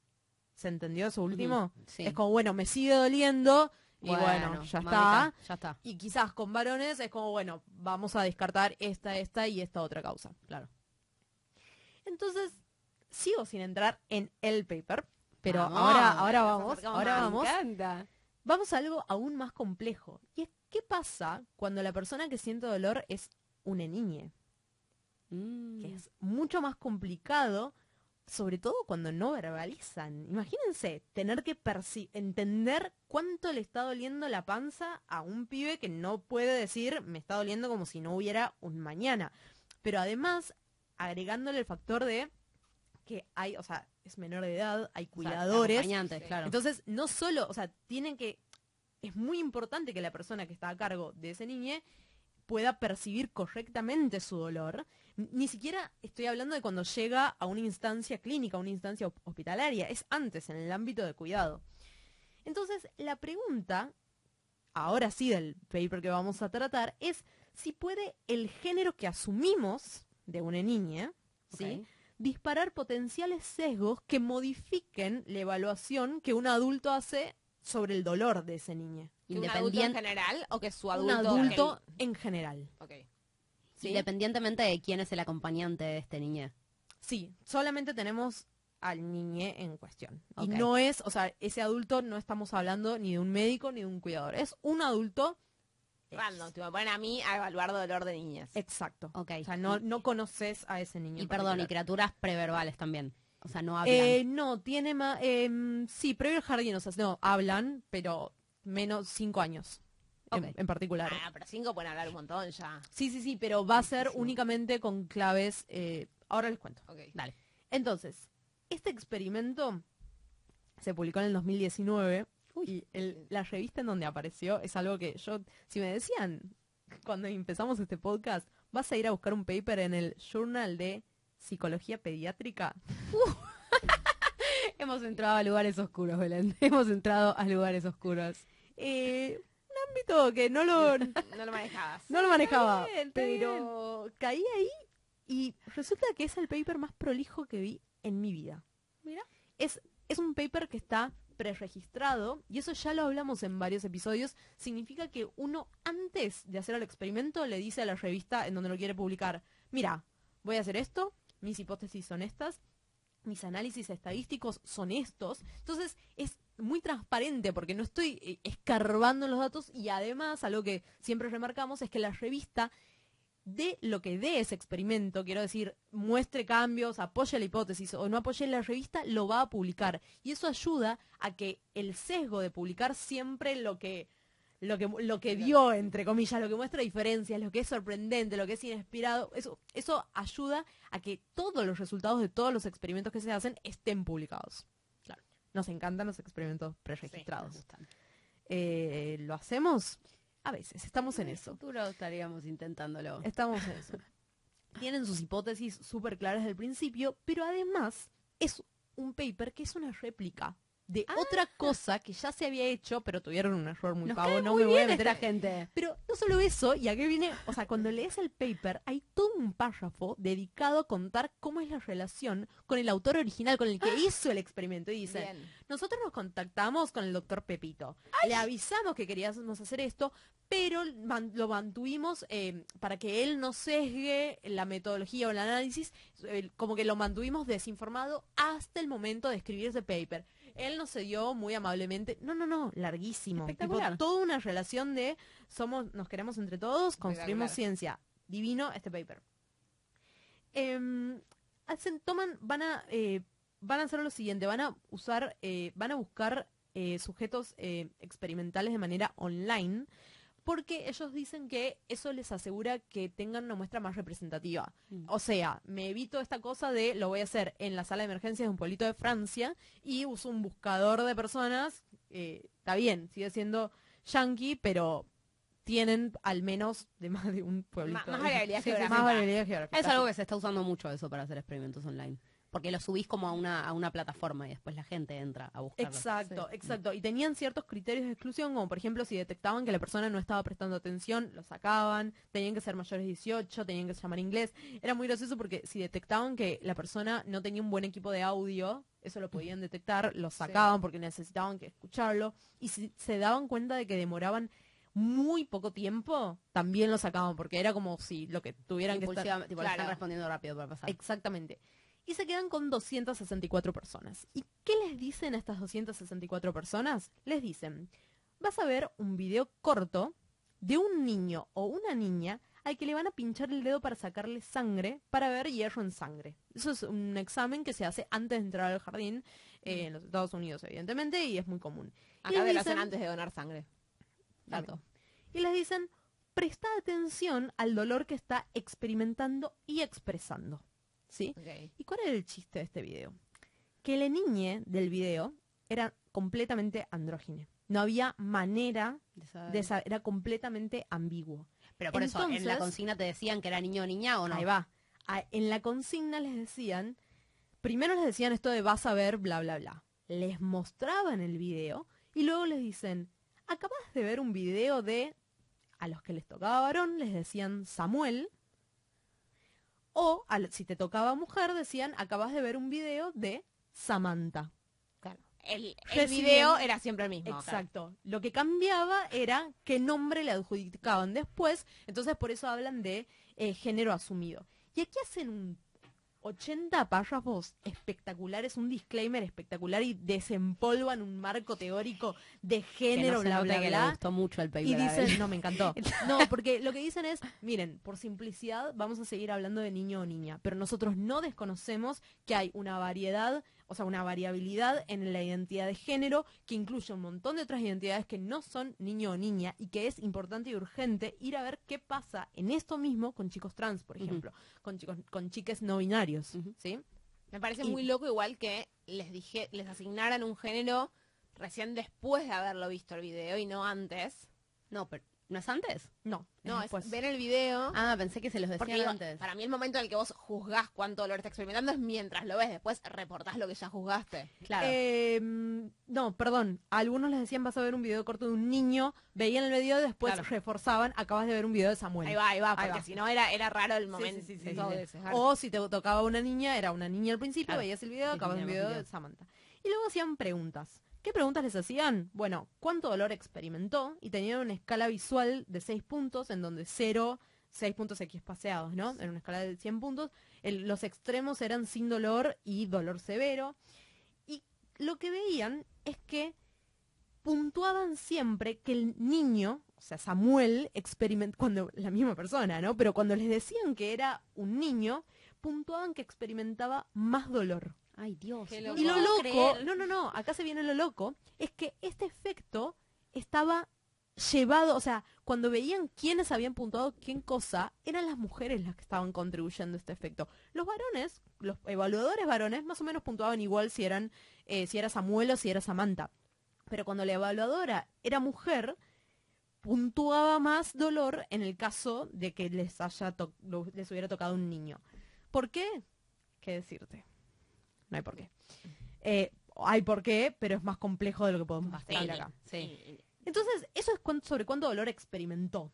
Speaker 2: ¿Se entendió eso último?
Speaker 4: sí.
Speaker 2: Es como, bueno, me sigue doliendo y bueno, ya
Speaker 4: mamita,
Speaker 2: está.
Speaker 4: Ya está,
Speaker 2: Y quizás con varones es como, bueno, vamos a descartar esta, esta y esta otra causa.
Speaker 4: claro.
Speaker 2: Entonces, sigo sin entrar en el paper, pero
Speaker 4: Vamos,
Speaker 2: ahora, ahora vamos, ahora vamos.
Speaker 4: Me encanta.
Speaker 2: Vamos a algo aún más complejo. Y es, ¿qué pasa cuando la persona que siente dolor es una niña?
Speaker 4: Mm.
Speaker 2: Que es mucho más complicado, sobre todo cuando no verbalizan. Imagínense tener que entender cuánto le está doliendo la panza a un pibe que no puede decir me está doliendo como si no hubiera un mañana. Pero además, agregándole el factor de que hay, o sea, es menor de edad, hay
Speaker 4: O sea,
Speaker 2: cuidadores.
Speaker 4: claro.
Speaker 2: Entonces, no solo, o sea, tienen que, es muy importante que la persona que está a cargo de ese niño pueda percibir correctamente su dolor. Ni siquiera estoy hablando de cuando llega a una instancia clínica, a una instancia hospitalaria, es antes, en el ámbito de cuidado. Entonces, la pregunta, ahora sí del paper que vamos a tratar, es si puede el género que asumimos de una niña, disparar potenciales sesgos que modifiquen la evaluación que un adulto hace sobre el dolor de ese niño.
Speaker 3: ¿Que un adulto en general o que su
Speaker 2: Un
Speaker 3: adulto...
Speaker 2: adulto en general. ¿Sí?
Speaker 4: independientemente de quién es el acompañante de este niño.
Speaker 2: Sí, solamente tenemos al niñe en cuestión. Y no es, o sea, ese adulto no estamos hablando ni de un médico ni de un cuidador. Es un adulto
Speaker 3: Random, te ponen a mí a evaluar dolor de niñas.
Speaker 2: exacto.
Speaker 4: Ok.
Speaker 2: O sea, no, no conoces a ese niño.
Speaker 4: Y perdón, y criaturas preverbales también. O sea, no hablan.
Speaker 2: Eh, no, tiene más... sí, previo al jardín, o sea, no, hablan, pero menos cinco años. En, particular.
Speaker 3: Ah, pero cinco pueden hablar un montón ya.
Speaker 2: Sí, sí, sí, pero va a ser únicamente con claves. eh, ahora les cuento.
Speaker 3: Ok.
Speaker 4: Dale.
Speaker 2: Entonces, este experimento se publicó en el 2019 y el- la revista en donde apareció es algo que yo, si me decían cuando empezamos este podcast, vas a ir a buscar un paper en el Journal de Psicología Pediátrica.
Speaker 4: Hemos entrado a lugares oscuros, Belén. Hemos entrado a lugares oscuros.
Speaker 2: Eh, ámbito que no lo,
Speaker 3: No lo manejabas.
Speaker 2: no lo manejaba,
Speaker 4: bien, está
Speaker 2: pero caí ahí y resulta que es el paper más prolijo que vi en mi vida.
Speaker 4: Mira.
Speaker 2: Es, es un paper que está preregistrado y eso ya lo hablamos en varios episodios. Significa que uno antes de hacer el experimento le dice a la revista en donde lo quiere publicar, mira, voy a hacer esto, mis hipótesis son estas, mis análisis estadísticos son estos. Entonces es muy transparente porque no estoy eh, escarbando en los datos y además algo que siempre remarcamos es que la revista de lo que dé ese experimento, quiero decir, muestre cambios, apoye la hipótesis o no apoye la revista, lo va a publicar. Y eso ayuda a que el sesgo de publicar siempre lo que lo que lo que dio entre comillas, lo que muestra diferencias, lo que es sorprendente, lo que es inspirado, eso eso ayuda a que todos los resultados de todos los experimentos que se hacen estén publicados. Nos encantan los experimentos preregistrados.
Speaker 4: Sí.
Speaker 2: Eh, ¿Lo hacemos? A veces, estamos en
Speaker 4: el
Speaker 2: eso.
Speaker 4: futuro estaríamos intentándolo.
Speaker 2: Estamos en eso. Tienen sus hipótesis súper claras desde el principio, pero además es un paper que es una réplica de otra cosa que ya se había hecho, pero tuvieron un error muy
Speaker 4: Nos
Speaker 2: pavo,
Speaker 4: cae
Speaker 2: no
Speaker 4: muy
Speaker 2: me voy a meter
Speaker 4: esta gente.
Speaker 2: pero no solo eso, y aquí viene, o sea, cuando lees el paper, hay todo un párrafo dedicado a contar cómo es la relación con el autor original, con el que hizo el experimento. Y dice,
Speaker 3: Bien.
Speaker 2: nosotros nos contactamos con el doctor Pepito. Le avisamos que queríamos hacer esto, pero man- lo mantuvimos eh, para que él no sesgue la metodología o el análisis, eh, como que lo mantuvimos desinformado hasta el momento de escribir ese paper. Él nos cedió muy amablemente. No, no, no, larguísimo. Tipo, toda una relación de somos, nos queremos entre todos, construimos ciencia. Divino este paper. Hacen, toman, van a, eh, van a hacer lo siguiente, van a usar, eh, van a buscar eh, sujetos eh, experimentales de manera online, porque ellos dicen que eso les asegura que tengan una muestra más representativa.
Speaker 4: Mm.
Speaker 2: O sea, me evito esta cosa de lo voy a hacer en la sala de emergencias de un pueblito de Francia y uso un buscador de personas. eh, está bien, sigue siendo yankee, pero tienen al menos de más de un pueblito.
Speaker 3: Más- más variabilidad
Speaker 2: Sí, sí,
Speaker 3: geográfica.
Speaker 2: Más variabilidad geográfica.
Speaker 4: Es algo que se está usando mucho eso para hacer experimentos online. Porque lo subís como a una, a una plataforma y después la gente entra a buscarlo.
Speaker 2: Exacto, exacto. Y tenían ciertos criterios de exclusión, como por ejemplo si detectaban que la persona no estaba prestando atención, lo sacaban, tenían que ser mayores de 18, tenían que llamar inglés. Era muy gracioso porque si detectaban que la persona no tenía un buen equipo de audio, eso lo podían detectar, lo sacaban porque necesitaban que escucharlo. Y si se daban cuenta de que demoraban muy poco tiempo, también lo sacaban porque era como si lo que tuvieran que estar...
Speaker 4: Tipo,
Speaker 3: Claro.
Speaker 4: están respondiendo rápido para pasar.
Speaker 2: Exactamente. Y se quedan con 264 personas. ¿Y qué les dicen a estas 264 personas? Les dicen, vas a ver un video corto de un niño o una niña al que le van a pinchar el dedo para sacarle sangre para ver hierro en sangre. Eso es un examen que se hace antes de entrar al jardín, eh, en los Estados Unidos, evidentemente, y es muy común. Y
Speaker 3: Acá te lo hacen antes de donar sangre.
Speaker 2: Dato. Y les dicen, presta atención al dolor que está experimentando y expresando. ¿Sí? ¿Y cuál era el chiste de este video? Que la niña del video era completamente andrógine. No había manera
Speaker 4: De saber.
Speaker 2: de saber, era completamente ambiguo.
Speaker 4: Pero por eso, en la
Speaker 2: Entonces-
Speaker 4: consigna te decían que era niño o niña o no.
Speaker 2: Ahí va. En la consigna les decían, primero les decían esto de vas a ver, bla, bla, bla. Les mostraban el video y luego les dicen, acabas de ver un video de, a los que les tocaba varón, les decían Samuel. O al- si te tocaba mujer, decían, acabas de ver un video de Samantha.
Speaker 3: Claro. El, video era siempre el mismo.
Speaker 2: Exacto. Lo que cambiaba era qué nombre le adjudicaban después. Entonces por eso hablan de eh, género asumido. Y aquí hacen un 80 párrafos espectaculares, un disclaimer espectacular y desempolvan un marco teórico de
Speaker 4: Que
Speaker 2: género,
Speaker 4: no se
Speaker 2: bla, bla,
Speaker 4: que
Speaker 2: bla.
Speaker 4: le gustó mucho el paper.
Speaker 2: Y dicen, no, me encantó. No, porque lo que dicen es, miren, por simplicidad vamos a seguir hablando de niño o niña, pero nosotros no desconocemos que hay una variedad, o sea, una variabilidad en la identidad de género que incluye un montón de otras identidades que no son niño o niña y que es importante y urgente ir a ver qué pasa en esto mismo con chicos trans, por ejemplo, con chicos con chiques no binarios. ¿sí?
Speaker 3: Me parece
Speaker 2: Y-
Speaker 3: muy loco igual que les dije, les asignaran un género recién después de haberlo visto el video y no antes.
Speaker 4: No, pero ¿no es antes?
Speaker 2: No,
Speaker 3: No,
Speaker 2: después.
Speaker 3: es ver el video.
Speaker 4: Ah, pensé que se los
Speaker 3: digo,
Speaker 4: antes.
Speaker 3: para mí el momento en el que vos juzgás cuánto dolor está experimentando es mientras lo ves, después reportás lo que ya juzgaste.
Speaker 4: Claro.
Speaker 2: Eh, no, perdón. Algunos les decían vas a ver un video corto de un niño, veían el video, después
Speaker 4: Claro.
Speaker 2: reforzaban, acabas de ver un video de Samuel.
Speaker 3: Ahí va, ahí va,
Speaker 2: Ahí
Speaker 3: porque si no era, era raro el momento.
Speaker 2: sí, sí, sí,
Speaker 3: todo
Speaker 2: sí.
Speaker 3: ese, claro.
Speaker 2: O si te tocaba una niña, era una niña al principio,
Speaker 4: Claro.
Speaker 2: veías el video, acabas de un video de. Samantha. Y luego hacían preguntas. ¿Qué preguntas les hacían? Bueno, ¿cuánto dolor experimentó? Y tenían una escala visual de 6 puntos, en donde 0, 6 puntos X paseados, ¿no? En una escala de 100 puntos. Los extremos eran sin dolor y dolor severo. Y lo que veían es que puntuaban siempre que el niño, o sea, Samuel, experimentó, cuando la misma persona, ¿no? Pero cuando les decían que era un niño, puntuaban que experimentaba más dolor.
Speaker 4: Ay, Dios.
Speaker 2: Y lo loco,
Speaker 4: creer.
Speaker 2: no, no, no, acá se viene lo loco, es que este efecto estaba llevado, o sea, cuando veían quiénes habían puntuado quién cosa, eran las mujeres las que estaban contribuyendo a este efecto. Los varones, los evaluadores varones, más o menos puntuaban igual si eran, eh, si era Samuel o si era Samantha. Pero cuando la evaluadora era mujer, puntuaba más dolor en el caso de que les haya les hubiera tocado un niño. ¿Por qué? ¿Qué decirte? No hay por qué. Eh, hay por qué, pero es más complejo de lo que podemos decir acá.
Speaker 4: Sí.
Speaker 2: Entonces, eso es sobre cuánto dolor experimentó.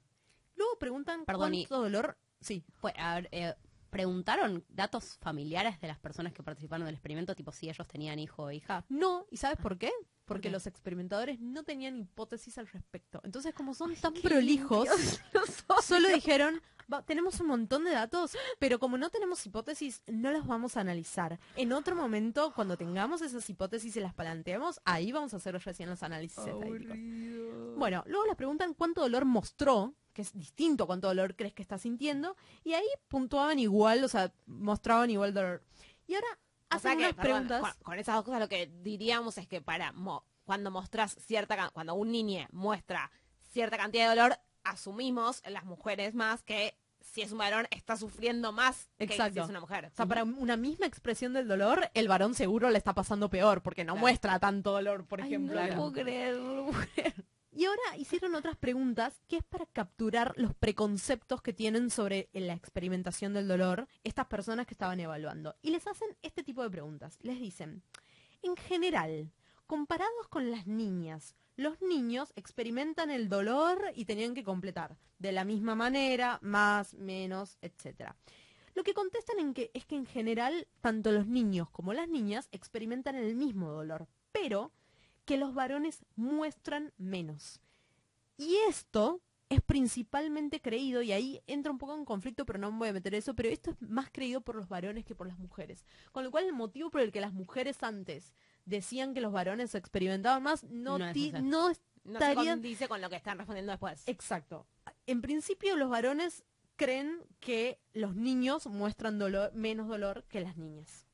Speaker 2: Luego preguntan
Speaker 4: Perdón, y-
Speaker 2: cuánto dolor... Sí,
Speaker 4: Pues, a ver, eh, ¿preguntaron datos familiares de las personas que participaron del experimento, tipo si ellos tenían hijo o hija?
Speaker 2: No, ¿y sabes por qué? Porque los experimentadores no tenían hipótesis al respecto. Entonces, como son tan prolijos, solo dijeron, "Va, tenemos un montón de datos, pero como no tenemos hipótesis, no las vamos a analizar. En otro momento, cuando tengamos esas hipótesis y las planteemos, ahí vamos a hacer recién los análisis. Bueno, luego les preguntan cuánto dolor mostró, que es distinto a cuánto dolor crees que está sintiendo, y ahí puntuaban igual, o sea, mostraban igual dolor. Y ahora
Speaker 3: O sea que,
Speaker 2: unas
Speaker 3: perdón,
Speaker 2: preguntas...
Speaker 3: con, con esas dos cosas lo que diríamos es que para mo- cuando mostras cierta cuando un niño muestra cierta cantidad de dolor, asumimos las mujeres más que si es un varón está sufriendo más que si
Speaker 2: Exacto.
Speaker 3: es una mujer.
Speaker 2: O sea, para una misma expresión del dolor, el varón seguro le está pasando peor, porque no
Speaker 3: Claro.
Speaker 2: muestra tanto dolor, por
Speaker 4: Ay,
Speaker 2: ejemplo.
Speaker 4: no lo puedo creer, no lo puedo creer.
Speaker 2: Y ahora hicieron otras preguntas que es para capturar los preconceptos que tienen sobre la experimentación del dolor estas personas que estaban evaluando. Y les hacen este tipo de preguntas. Les dicen, en general, comparados con las niñas, los niños experimentan el dolor y tenían que completar de la misma manera, más, menos, etcétera. Lo que contestan que es que en general tanto los niños como las niñas experimentan el mismo dolor, pero que los varones muestran menos. Y esto es principalmente creído, y ahí entra un poco en conflicto, pero no me voy a meter eso, pero esto es más creído por los varones que por las mujeres. Con lo cual el motivo por el que las mujeres antes decían que los varones experimentaban más no,
Speaker 4: No
Speaker 2: ti- no es
Speaker 3: No se
Speaker 2: estarían-
Speaker 3: condice con lo que están respondiendo después.
Speaker 2: exacto. En principio los varones creen que los niños muestran dolor, menos dolor que las niñas.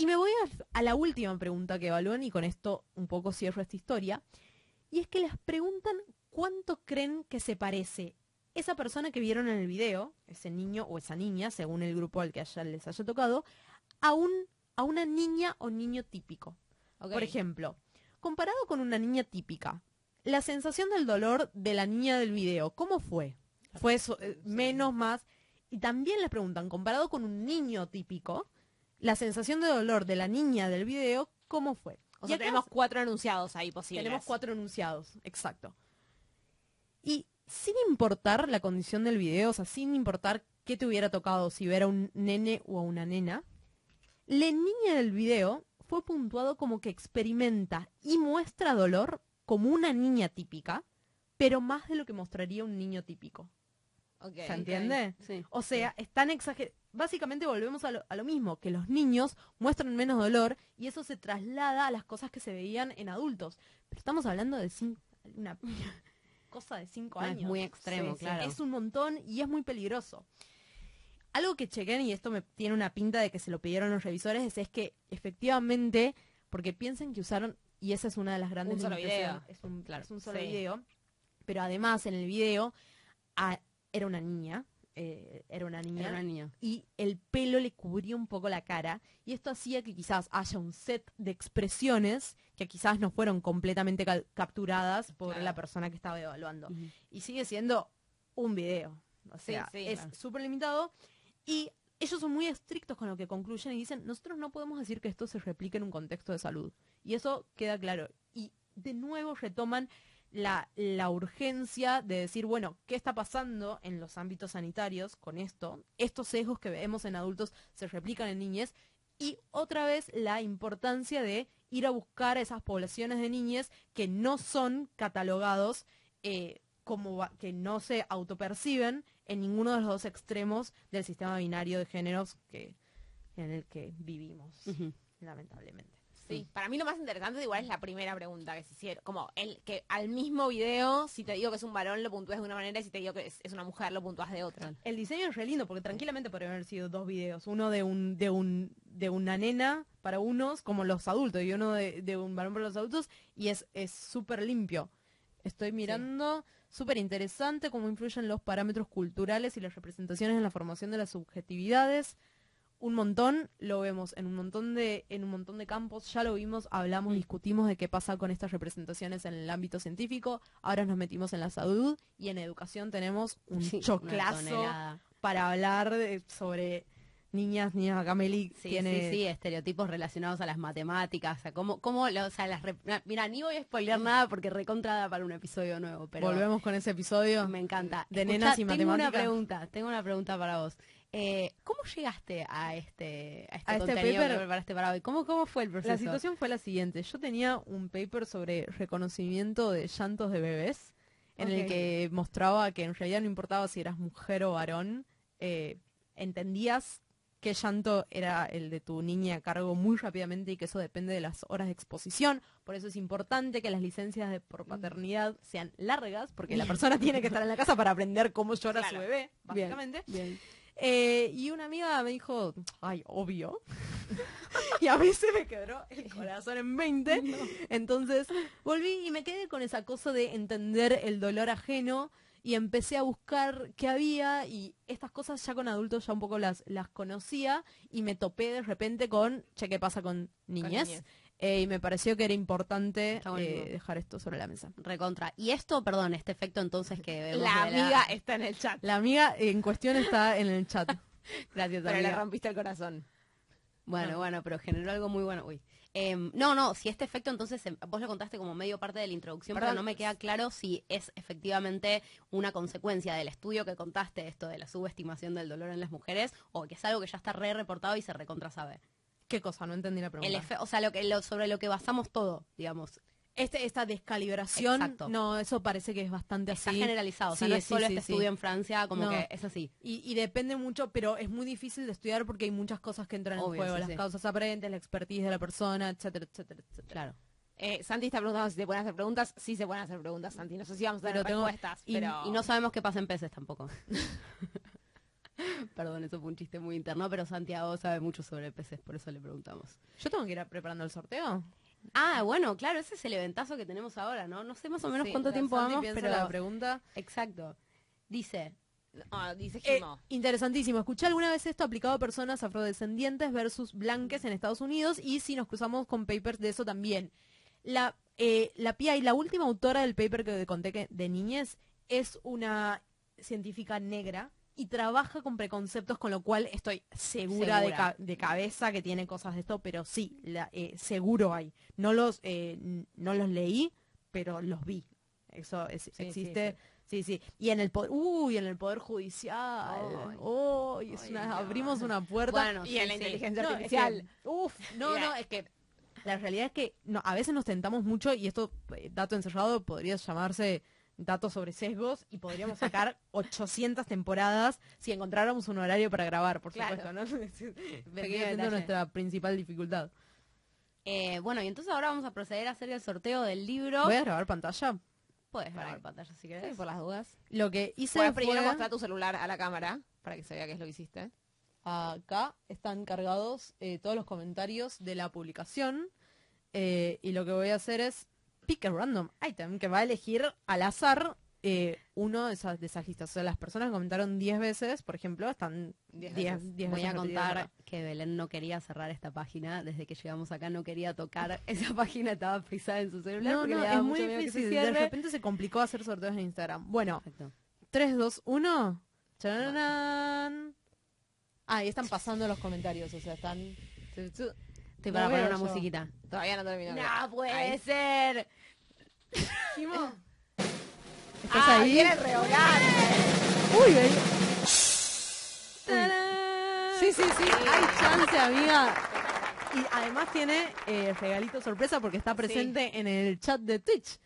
Speaker 2: Y me voy a, a la última pregunta que evalúan y con esto un poco cierro esta historia. Y es que les preguntan cuánto creen que se parece esa persona que vieron en el video, ese niño o esa niña, según el grupo al que haya- les haya tocado, a, un, a una niña o niño típico. Por ejemplo, comparado con una niña típica, la sensación del dolor de la niña del video, ¿cómo fue? ¿Fue so- eh, menos, más? Y también les preguntan, comparado con un niño típico, la sensación de dolor de la niña del video, ¿cómo fue?
Speaker 3: o sea, tenemos cuatro enunciados ahí posibles.
Speaker 2: tenemos cuatro enunciados, exacto. Y sin importar la condición del video, o sea, sin importar qué te hubiera tocado, si ver a un nene o a una nena, la niña del video fue puntuado como que experimenta y muestra dolor como una niña típica, pero más de lo que mostraría un niño típico.
Speaker 3: Ok.
Speaker 2: ¿Se entiende?
Speaker 4: Sí.
Speaker 2: O sea, están exagerados. Básicamente volvemos a lo, a lo mismo, que los niños muestran menos dolor y eso se traslada a las cosas que se veían en adultos. Pero estamos hablando de una cosa de cinco
Speaker 4: Ah, es
Speaker 2: años.
Speaker 4: muy extremo, claro.
Speaker 2: Es un montón y es muy peligroso. Algo que chequen, y esto me tiene una pinta de que se lo pidieron los revisores, es, es que efectivamente, porque piensen que usaron, y esa es una de las grandes
Speaker 3: Un solo video.
Speaker 2: Es un,
Speaker 4: Claro.
Speaker 2: es un solo
Speaker 3: Sí.
Speaker 2: video, pero además en el video ah, era una niña, eh, era una niña,
Speaker 4: Era una niña.
Speaker 2: y el pelo le cubría un poco la cara y esto hacía que quizás haya un set de expresiones que quizás no fueron completamente capturadas por
Speaker 3: Claro.
Speaker 2: la persona que estaba evaluando. Y sigue siendo un video. O
Speaker 3: Sí,
Speaker 2: sea,
Speaker 3: sí,
Speaker 2: es
Speaker 3: claro.
Speaker 2: súper limitado y ellos son muy estrictos con lo que concluyen y dicen, nosotros no podemos decir que esto se replique en un contexto de salud. Y eso queda claro. Y de nuevo retoman la, la urgencia de decir, bueno, ¿qué está pasando en los ámbitos sanitarios con esto? Estos sesgos que vemos en adultos se replican en niñez. Y otra vez la importancia de ir a buscar a esas poblaciones de niñez que no son catalogados eh, como que no se autoperciben en ninguno de los dos extremos del sistema binario de géneros que en el que vivimos, lamentablemente.
Speaker 3: Sí, para mí lo más interesante igual es la primera pregunta que se hicieron. Como el que al mismo video, si te digo que es un varón, lo puntúas de una manera y si te digo que es, es una mujer, lo puntúas de otra.
Speaker 2: El diseño es re lindo porque tranquilamente podrían haber sido dos videos, uno de un de un de una nena para unos como los adultos y uno de, de un varón para los adultos y es es súper limpio. Estoy mirando súper interesante cómo influyen los parámetros culturales y las representaciones en la formación de las subjetividades. Un montón, lo vemos en un montón de en un montón de campos, ya lo vimos, hablamos, discutimos de qué pasa con estas representaciones en el ámbito científico. Ahora nos metimos en la salud y en educación tenemos un
Speaker 4: Sí,
Speaker 2: choclazo para hablar de- sobre niñas, niñas, acá Meli
Speaker 4: Sí,
Speaker 2: tiene...
Speaker 4: sí, sí, estereotipos relacionados a las matemáticas, o sea, cómo, cómo lo- o sea, las mira, ni voy a spoilear nada porque recontrada para un episodio nuevo, pero
Speaker 2: Volvemos con ese episodio.
Speaker 4: me encanta.
Speaker 2: De
Speaker 4: Escuchá,
Speaker 2: nenas y
Speaker 4: tengo una
Speaker 2: matemáticas.
Speaker 4: pregunta, tengo una pregunta para vos. Eh, ¿Cómo llegaste a este, a este
Speaker 2: A este paper?
Speaker 4: que preparaste para hoy? ¿Cómo, cómo fue el proceso?
Speaker 2: La situación fue la siguiente. Yo tenía un paper sobre reconocimiento de llantos de bebés, en el que mostraba que en realidad no importaba si eras mujer o varón, eh, entendías qué llanto era el de tu niña a cargo muy rápidamente y que eso depende de las horas de exposición. Por eso es importante que las licencias de por paternidad sean largas, porque la persona tiene que estar en la casa para aprender cómo llora su
Speaker 3: Claro.
Speaker 2: bebé,
Speaker 4: Bien.
Speaker 2: básicamente.
Speaker 4: Bien.
Speaker 2: Eh, y una amiga me dijo, ay, obvio. y a mí se me quebró el corazón en 20. Entonces volví y me quedé con esa cosa de entender el dolor ajeno y empecé a buscar qué había y estas cosas ya con adultos ya un poco las, las conocía y me topé de repente con, che, ¿qué pasa con niñez?
Speaker 3: niñez.
Speaker 2: Eh, y me pareció que era importante eh, dejar esto sobre la mesa.
Speaker 4: Recontra. Y esto, perdón, este efecto entonces que vemos
Speaker 3: La amiga está en el chat,
Speaker 2: La amiga en cuestión está en el chat.
Speaker 4: Gracias,
Speaker 3: pero le
Speaker 4: amiga.
Speaker 3: rompiste el corazón.
Speaker 4: Bueno, bueno, pero generó algo muy bueno. Uy. Em, no, no, si este efecto entonces, em, vos lo contaste como medio parte de la introducción, pero
Speaker 3: Perdón.
Speaker 4: no me queda claro si es efectivamente una consecuencia del estudio que contaste, esto de la subestimación del dolor en las mujeres, o que es algo que ya está re reportado y se recontra sabe.
Speaker 2: ¿Qué cosa? No entendí la
Speaker 4: El
Speaker 2: pregunta.
Speaker 4: efe- o sea, lo que, lo- sobre lo que basamos todo, digamos.
Speaker 2: Este, esta descalibración,
Speaker 4: Exacto.
Speaker 2: no, eso parece que es bastante
Speaker 4: Está
Speaker 2: así.
Speaker 4: generalizado, o sea,
Speaker 2: Sí,
Speaker 4: no es
Speaker 2: sí,
Speaker 4: solo
Speaker 2: sí,
Speaker 4: este estudio en Francia, como
Speaker 2: No.
Speaker 4: que es así.
Speaker 2: Y, y depende mucho, pero es muy difícil de estudiar porque hay muchas cosas que entran
Speaker 4: Obvio,
Speaker 2: en juego. las causas aparentes, la expertise de la persona, etcétera, etcétera, etcétera.
Speaker 4: Claro.
Speaker 3: Eh, Santi está preguntando si se pueden hacer preguntas. Sí se pueden hacer preguntas, Santi. No sé si vamos a
Speaker 2: Pero
Speaker 3: tener
Speaker 2: tengo-
Speaker 3: respuestas,
Speaker 2: y-.
Speaker 4: Y no sabemos qué pasa en peces tampoco. Perdón, eso fue un chiste muy interno, pero Santiago sabe mucho sobre peces, por eso le preguntamos.
Speaker 2: ¿Yo tengo que ir preparando el sorteo?
Speaker 4: Ah, bueno, claro, ese es el eventazo que tenemos ahora, ¿no? No sé más o menos
Speaker 2: Sí,
Speaker 4: cuánto tiempo vamos, pero...
Speaker 2: la pregunta.
Speaker 4: Exacto. Dice,
Speaker 3: Ah, dice
Speaker 2: Eh, interesantísimo. Escuché alguna vez esto aplicado a personas afrodescendientes versus blanques en Estados Unidos y si nos cruzamos con papers de eso también. La, eh, la PI, la última autora del paper que conté que, de niñez, es una científica negra y trabaja con preconceptos, con lo cual estoy segura, De,
Speaker 4: Segura.
Speaker 2: ca- de cabeza que tiene cosas de esto, pero sí, la, eh, seguro hay. No los, eh, no los leí, pero los vi. Eso es-
Speaker 3: sí,
Speaker 2: existe. Sí, sí. Y en el poder, uy, en el poder judicial.
Speaker 4: Ay.
Speaker 2: Uy, es
Speaker 4: Ay,
Speaker 2: una-
Speaker 4: no.
Speaker 2: abrimos una puerta.
Speaker 4: Bueno,
Speaker 3: Y en la inteligencia
Speaker 2: No, es
Speaker 3: artificial.
Speaker 2: que, uf, no, no, es que la realidad es que no, a veces nos tentamos mucho y esto, eh, dato encerrado, podría llamarse datos sobre sesgos y podríamos sacar 800 temporadas si encontráramos un horario para grabar, por
Speaker 3: Claro.
Speaker 2: supuesto, ¿no? Siendo nuestra principal dificultad.
Speaker 4: eh, bueno, y entonces ahora vamos a proceder a hacer el sorteo del libro.
Speaker 2: ¿Voy a grabar pantalla?
Speaker 4: Puedes grabar pantalla si querés.
Speaker 3: Sí, por las dudas.
Speaker 2: Lo que hice
Speaker 3: Puedes primero
Speaker 2: fue-
Speaker 3: mostrar tu celular a la cámara para que se vea qué es lo que hiciste.
Speaker 2: acá están cargados eh, todos los comentarios de la publicación eh, y lo que voy a hacer es pick a random item que va a elegir al azar eh, uno de esas, de esas listas. O sea, las personas que comentaron 10 veces, por ejemplo, están 10
Speaker 3: Diez
Speaker 2: 10
Speaker 3: veces.
Speaker 4: Voy a contar que Belén no quería cerrar esta página. Desde que llegamos acá no quería tocar. Esa página estaba frisada en su celular.
Speaker 2: No, no, es muy difícil. De repente se complicó hacer sorteos en Instagram. Bueno,
Speaker 4: Perfecto.
Speaker 2: 3, 2, 1. ¡Chararán! Ah, y están pasando los comentarios, o sea, están...
Speaker 4: Estoy
Speaker 2: No
Speaker 4: para poner una
Speaker 2: yo.
Speaker 4: musiquita.
Speaker 3: Todavía no terminó.
Speaker 4: No puede ser.
Speaker 2: Jimo, ¿Estás
Speaker 3: Ah,
Speaker 2: ahí?
Speaker 3: quiere revolar.
Speaker 2: Uy, ahí.
Speaker 3: Sí, sí, sí.
Speaker 2: Hay chance, amiga. Y además tiene eh, regalito sorpresa porque está presente en el chat de Twitch.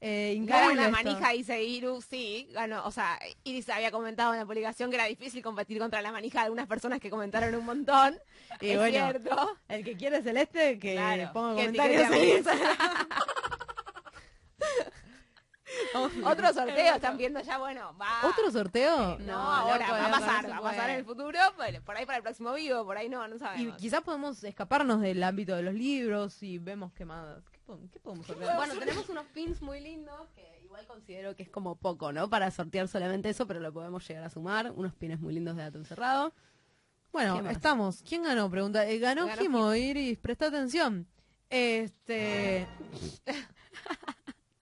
Speaker 2: Eh, increíble
Speaker 3: la
Speaker 2: esto.
Speaker 3: manija, dice Iru, sí, ganó. O sea, Iris había comentado en la publicación que era difícil competir contra la manija de algunas personas que comentaron un montón.
Speaker 2: Y
Speaker 3: es
Speaker 2: bueno,
Speaker 3: cierto.
Speaker 2: El que quiere celeste, que
Speaker 3: Claro,
Speaker 2: ponga
Speaker 3: que
Speaker 2: comentarios en
Speaker 3: Otro sorteo, están viendo ya, bueno, va.
Speaker 2: ¿Otro sorteo?
Speaker 3: No, ahora,
Speaker 2: loco,
Speaker 3: va a pasar, va a pasar en el futuro, bueno, por ahí para el próximo vivo, por ahí no, no
Speaker 2: Y
Speaker 3: sabemos.
Speaker 2: quizás podemos escaparnos del ámbito de los libros y vemos qué más. ¿Qué, podemos- qué podemos sortear?
Speaker 4: Bueno, tenemos unos pins muy lindos que igual considero que es como poco, ¿no? Para sortear solamente eso, pero lo podemos llegar a sumar. Unos pines muy lindos de dato encerrado.
Speaker 2: Bueno, estamos. ¿Quién ganó? Pregunta. Eh, ganó
Speaker 3: Ganó
Speaker 2: Jimo, Iris, presta atención. Este.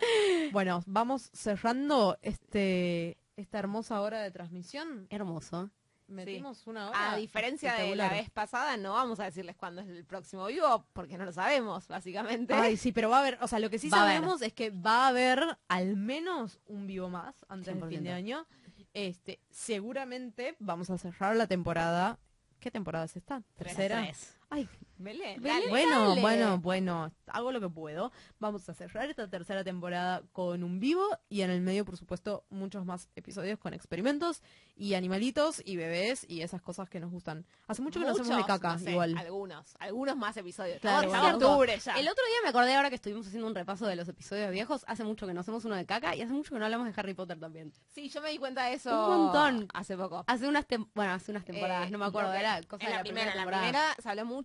Speaker 2: bueno, vamos cerrando este esta hermosa hora de transmisión.
Speaker 4: Hermoso.
Speaker 2: metimos una hora.
Speaker 3: A diferencia de la vez pasada, no vamos a decirles cuándo es el próximo vivo, porque no lo sabemos, básicamente.
Speaker 2: Ay, sí, pero va a haber, o sea, lo que sí
Speaker 4: Va
Speaker 2: sabemos es que va a haber al menos un vivo más antes del fin
Speaker 4: 100%.
Speaker 2: de año. Este, seguramente vamos a cerrar la temporada. ¿Qué temporada es esta? Tercera.
Speaker 4: Tres.
Speaker 2: Ay,
Speaker 3: Belén, dale.
Speaker 2: bueno,
Speaker 3: dale.
Speaker 2: bueno, bueno, hago lo que puedo. Vamos a cerrar esta tercera temporada con un vivo y en el medio, por supuesto, muchos más episodios con experimentos y animalitos y bebés y esas cosas que nos gustan. Hace mucho que no hacemos de
Speaker 3: Muchos,
Speaker 2: caca,
Speaker 3: no sé,
Speaker 2: igual.
Speaker 3: Algunos, algunos más episodios.
Speaker 2: Claro,
Speaker 3: octubre ya.
Speaker 4: El otro día me acordé ahora que estuvimos haciendo un repaso de los episodios viejos. Hace mucho que no hacemos uno de caca y hace mucho que no hablamos de Harry Potter también.
Speaker 3: Sí, yo me di cuenta de eso
Speaker 4: Un montón.
Speaker 3: hace poco.
Speaker 4: Hace unas tem- bueno, hace unas temporadas,
Speaker 3: Eh,
Speaker 4: no me acuerdo, era cosa
Speaker 3: en
Speaker 4: de
Speaker 3: la,
Speaker 4: la,
Speaker 3: primera, en la
Speaker 4: temporada.
Speaker 3: primera se habló mucho.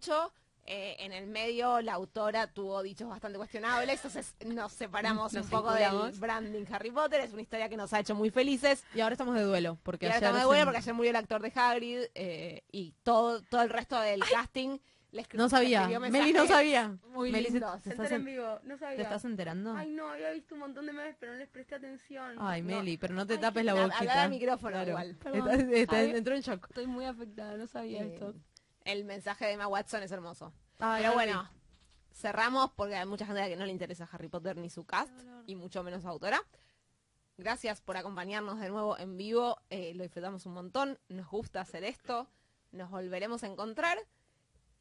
Speaker 3: Eh, en el medio la autora tuvo dichos bastante cuestionables, entonces nos separamos
Speaker 4: Nos
Speaker 3: un poco del branding Harry Potter. Es una historia que nos ha hecho muy felices.
Speaker 2: Y ahora estamos de duelo, porque ayer
Speaker 3: estamos de
Speaker 2: se-
Speaker 3: vuelta porque ayer murió el actor de Hagrid eh, y todo, todo el resto del casting le
Speaker 2: No sabía, Meli no sabía.
Speaker 3: Muy
Speaker 2: Meli, ¿se-
Speaker 3: lindos.
Speaker 2: ¿te,
Speaker 5: Se
Speaker 2: estás
Speaker 5: entera en vivo, no sabía.
Speaker 2: ¿Te estás enterando?
Speaker 5: Ay, no, había visto un montón de memes, pero no les presté atención.
Speaker 2: Ay,
Speaker 5: No.
Speaker 2: Meli, pero no te
Speaker 5: Ay,
Speaker 2: tapes la boquita.
Speaker 3: habla al micrófono
Speaker 2: Claro.
Speaker 3: igual.
Speaker 2: Está- está-
Speaker 4: Ay.
Speaker 2: entró en shock.
Speaker 4: Estoy muy afectada, no sabía
Speaker 3: Eh,
Speaker 4: esto.
Speaker 3: El mensaje de Emma Watson es hermoso.
Speaker 2: Ay,
Speaker 3: Pero bueno, cerramos porque hay mucha gente a la que no le interesa Harry Potter ni su cast, y mucho menos autora. Gracias por acompañarnos de nuevo en vivo, eh, lo disfrutamos un montón, nos gusta hacer esto, nos volveremos a encontrar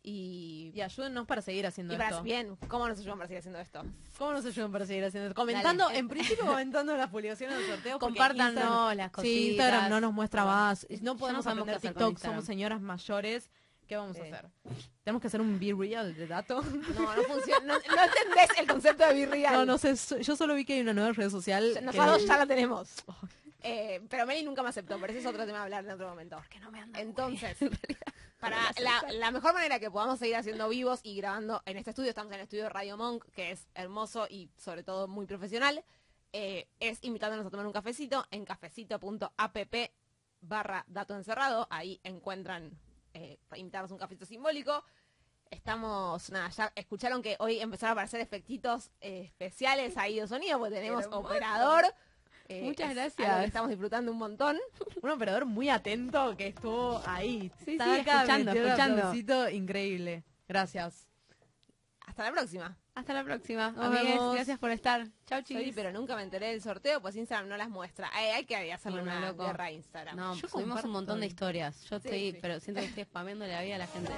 Speaker 3: y,
Speaker 2: Y ayúdennos para seguir haciendo
Speaker 3: y para
Speaker 2: esto.
Speaker 3: bien, ¿cómo nos ayudan para seguir haciendo esto?
Speaker 2: ¿Cómo nos ayudan para seguir haciendo esto? Comentando,
Speaker 4: Dale.
Speaker 2: en principio comentando las publicaciones del sorteo. Instagram-
Speaker 4: las
Speaker 2: Sí,
Speaker 4: cositas.
Speaker 2: Instagram no nos muestra más. No podemos
Speaker 4: no
Speaker 2: aprender TikTok, somos señoras mayores. ¿Qué vamos a hacer? Tenemos que hacer un Be Real de dato.
Speaker 3: No, no funciona, no, no entendés el concepto de Virreal.
Speaker 2: No, no sé, so- yo solo vi que hay una nueva red social. que-
Speaker 3: Nosotros ya la tenemos. Eh, pero Meli nunca me aceptó, pero ese es otro tema a hablar en otro momento.
Speaker 4: Que no me anda
Speaker 3: Entonces, para la, la mejor manera que podamos seguir haciendo vivos y grabando en este estudio, estamos en el estudio de Radio Monk, que es hermoso y sobre todo muy profesional, eh, es invitándonos a tomar un cafecito en cafecito.app barra dato encerrado. Ahí encuentran eh, invitarnos un cafecito simbólico. Estamos, nada, ya escucharon que hoy empezaron a aparecer efectitos eh, especiales ahí de sonido, porque tenemos
Speaker 5: Hermoso.
Speaker 3: operador. Eh,
Speaker 4: Muchas gracias.
Speaker 3: estamos disfrutando un montón.
Speaker 2: Un operador muy atento que estuvo ahí.
Speaker 4: Sí, sí,
Speaker 2: Taca,
Speaker 4: escuchando, escuchando.
Speaker 2: increíble. Gracias.
Speaker 3: Hasta la próxima.
Speaker 4: Hasta la próxima.
Speaker 2: Nos
Speaker 4: gracias por estar. Chau, chicos.
Speaker 3: Pero nunca me enteré del sorteo, pues Instagram no las muestra. Hay que hacerle una
Speaker 4: loco.
Speaker 3: Instagram.
Speaker 4: No,
Speaker 2: Yo
Speaker 4: subimos un montón de historias. Yo estoy, pero siento que estoy spameando la vida a la gente.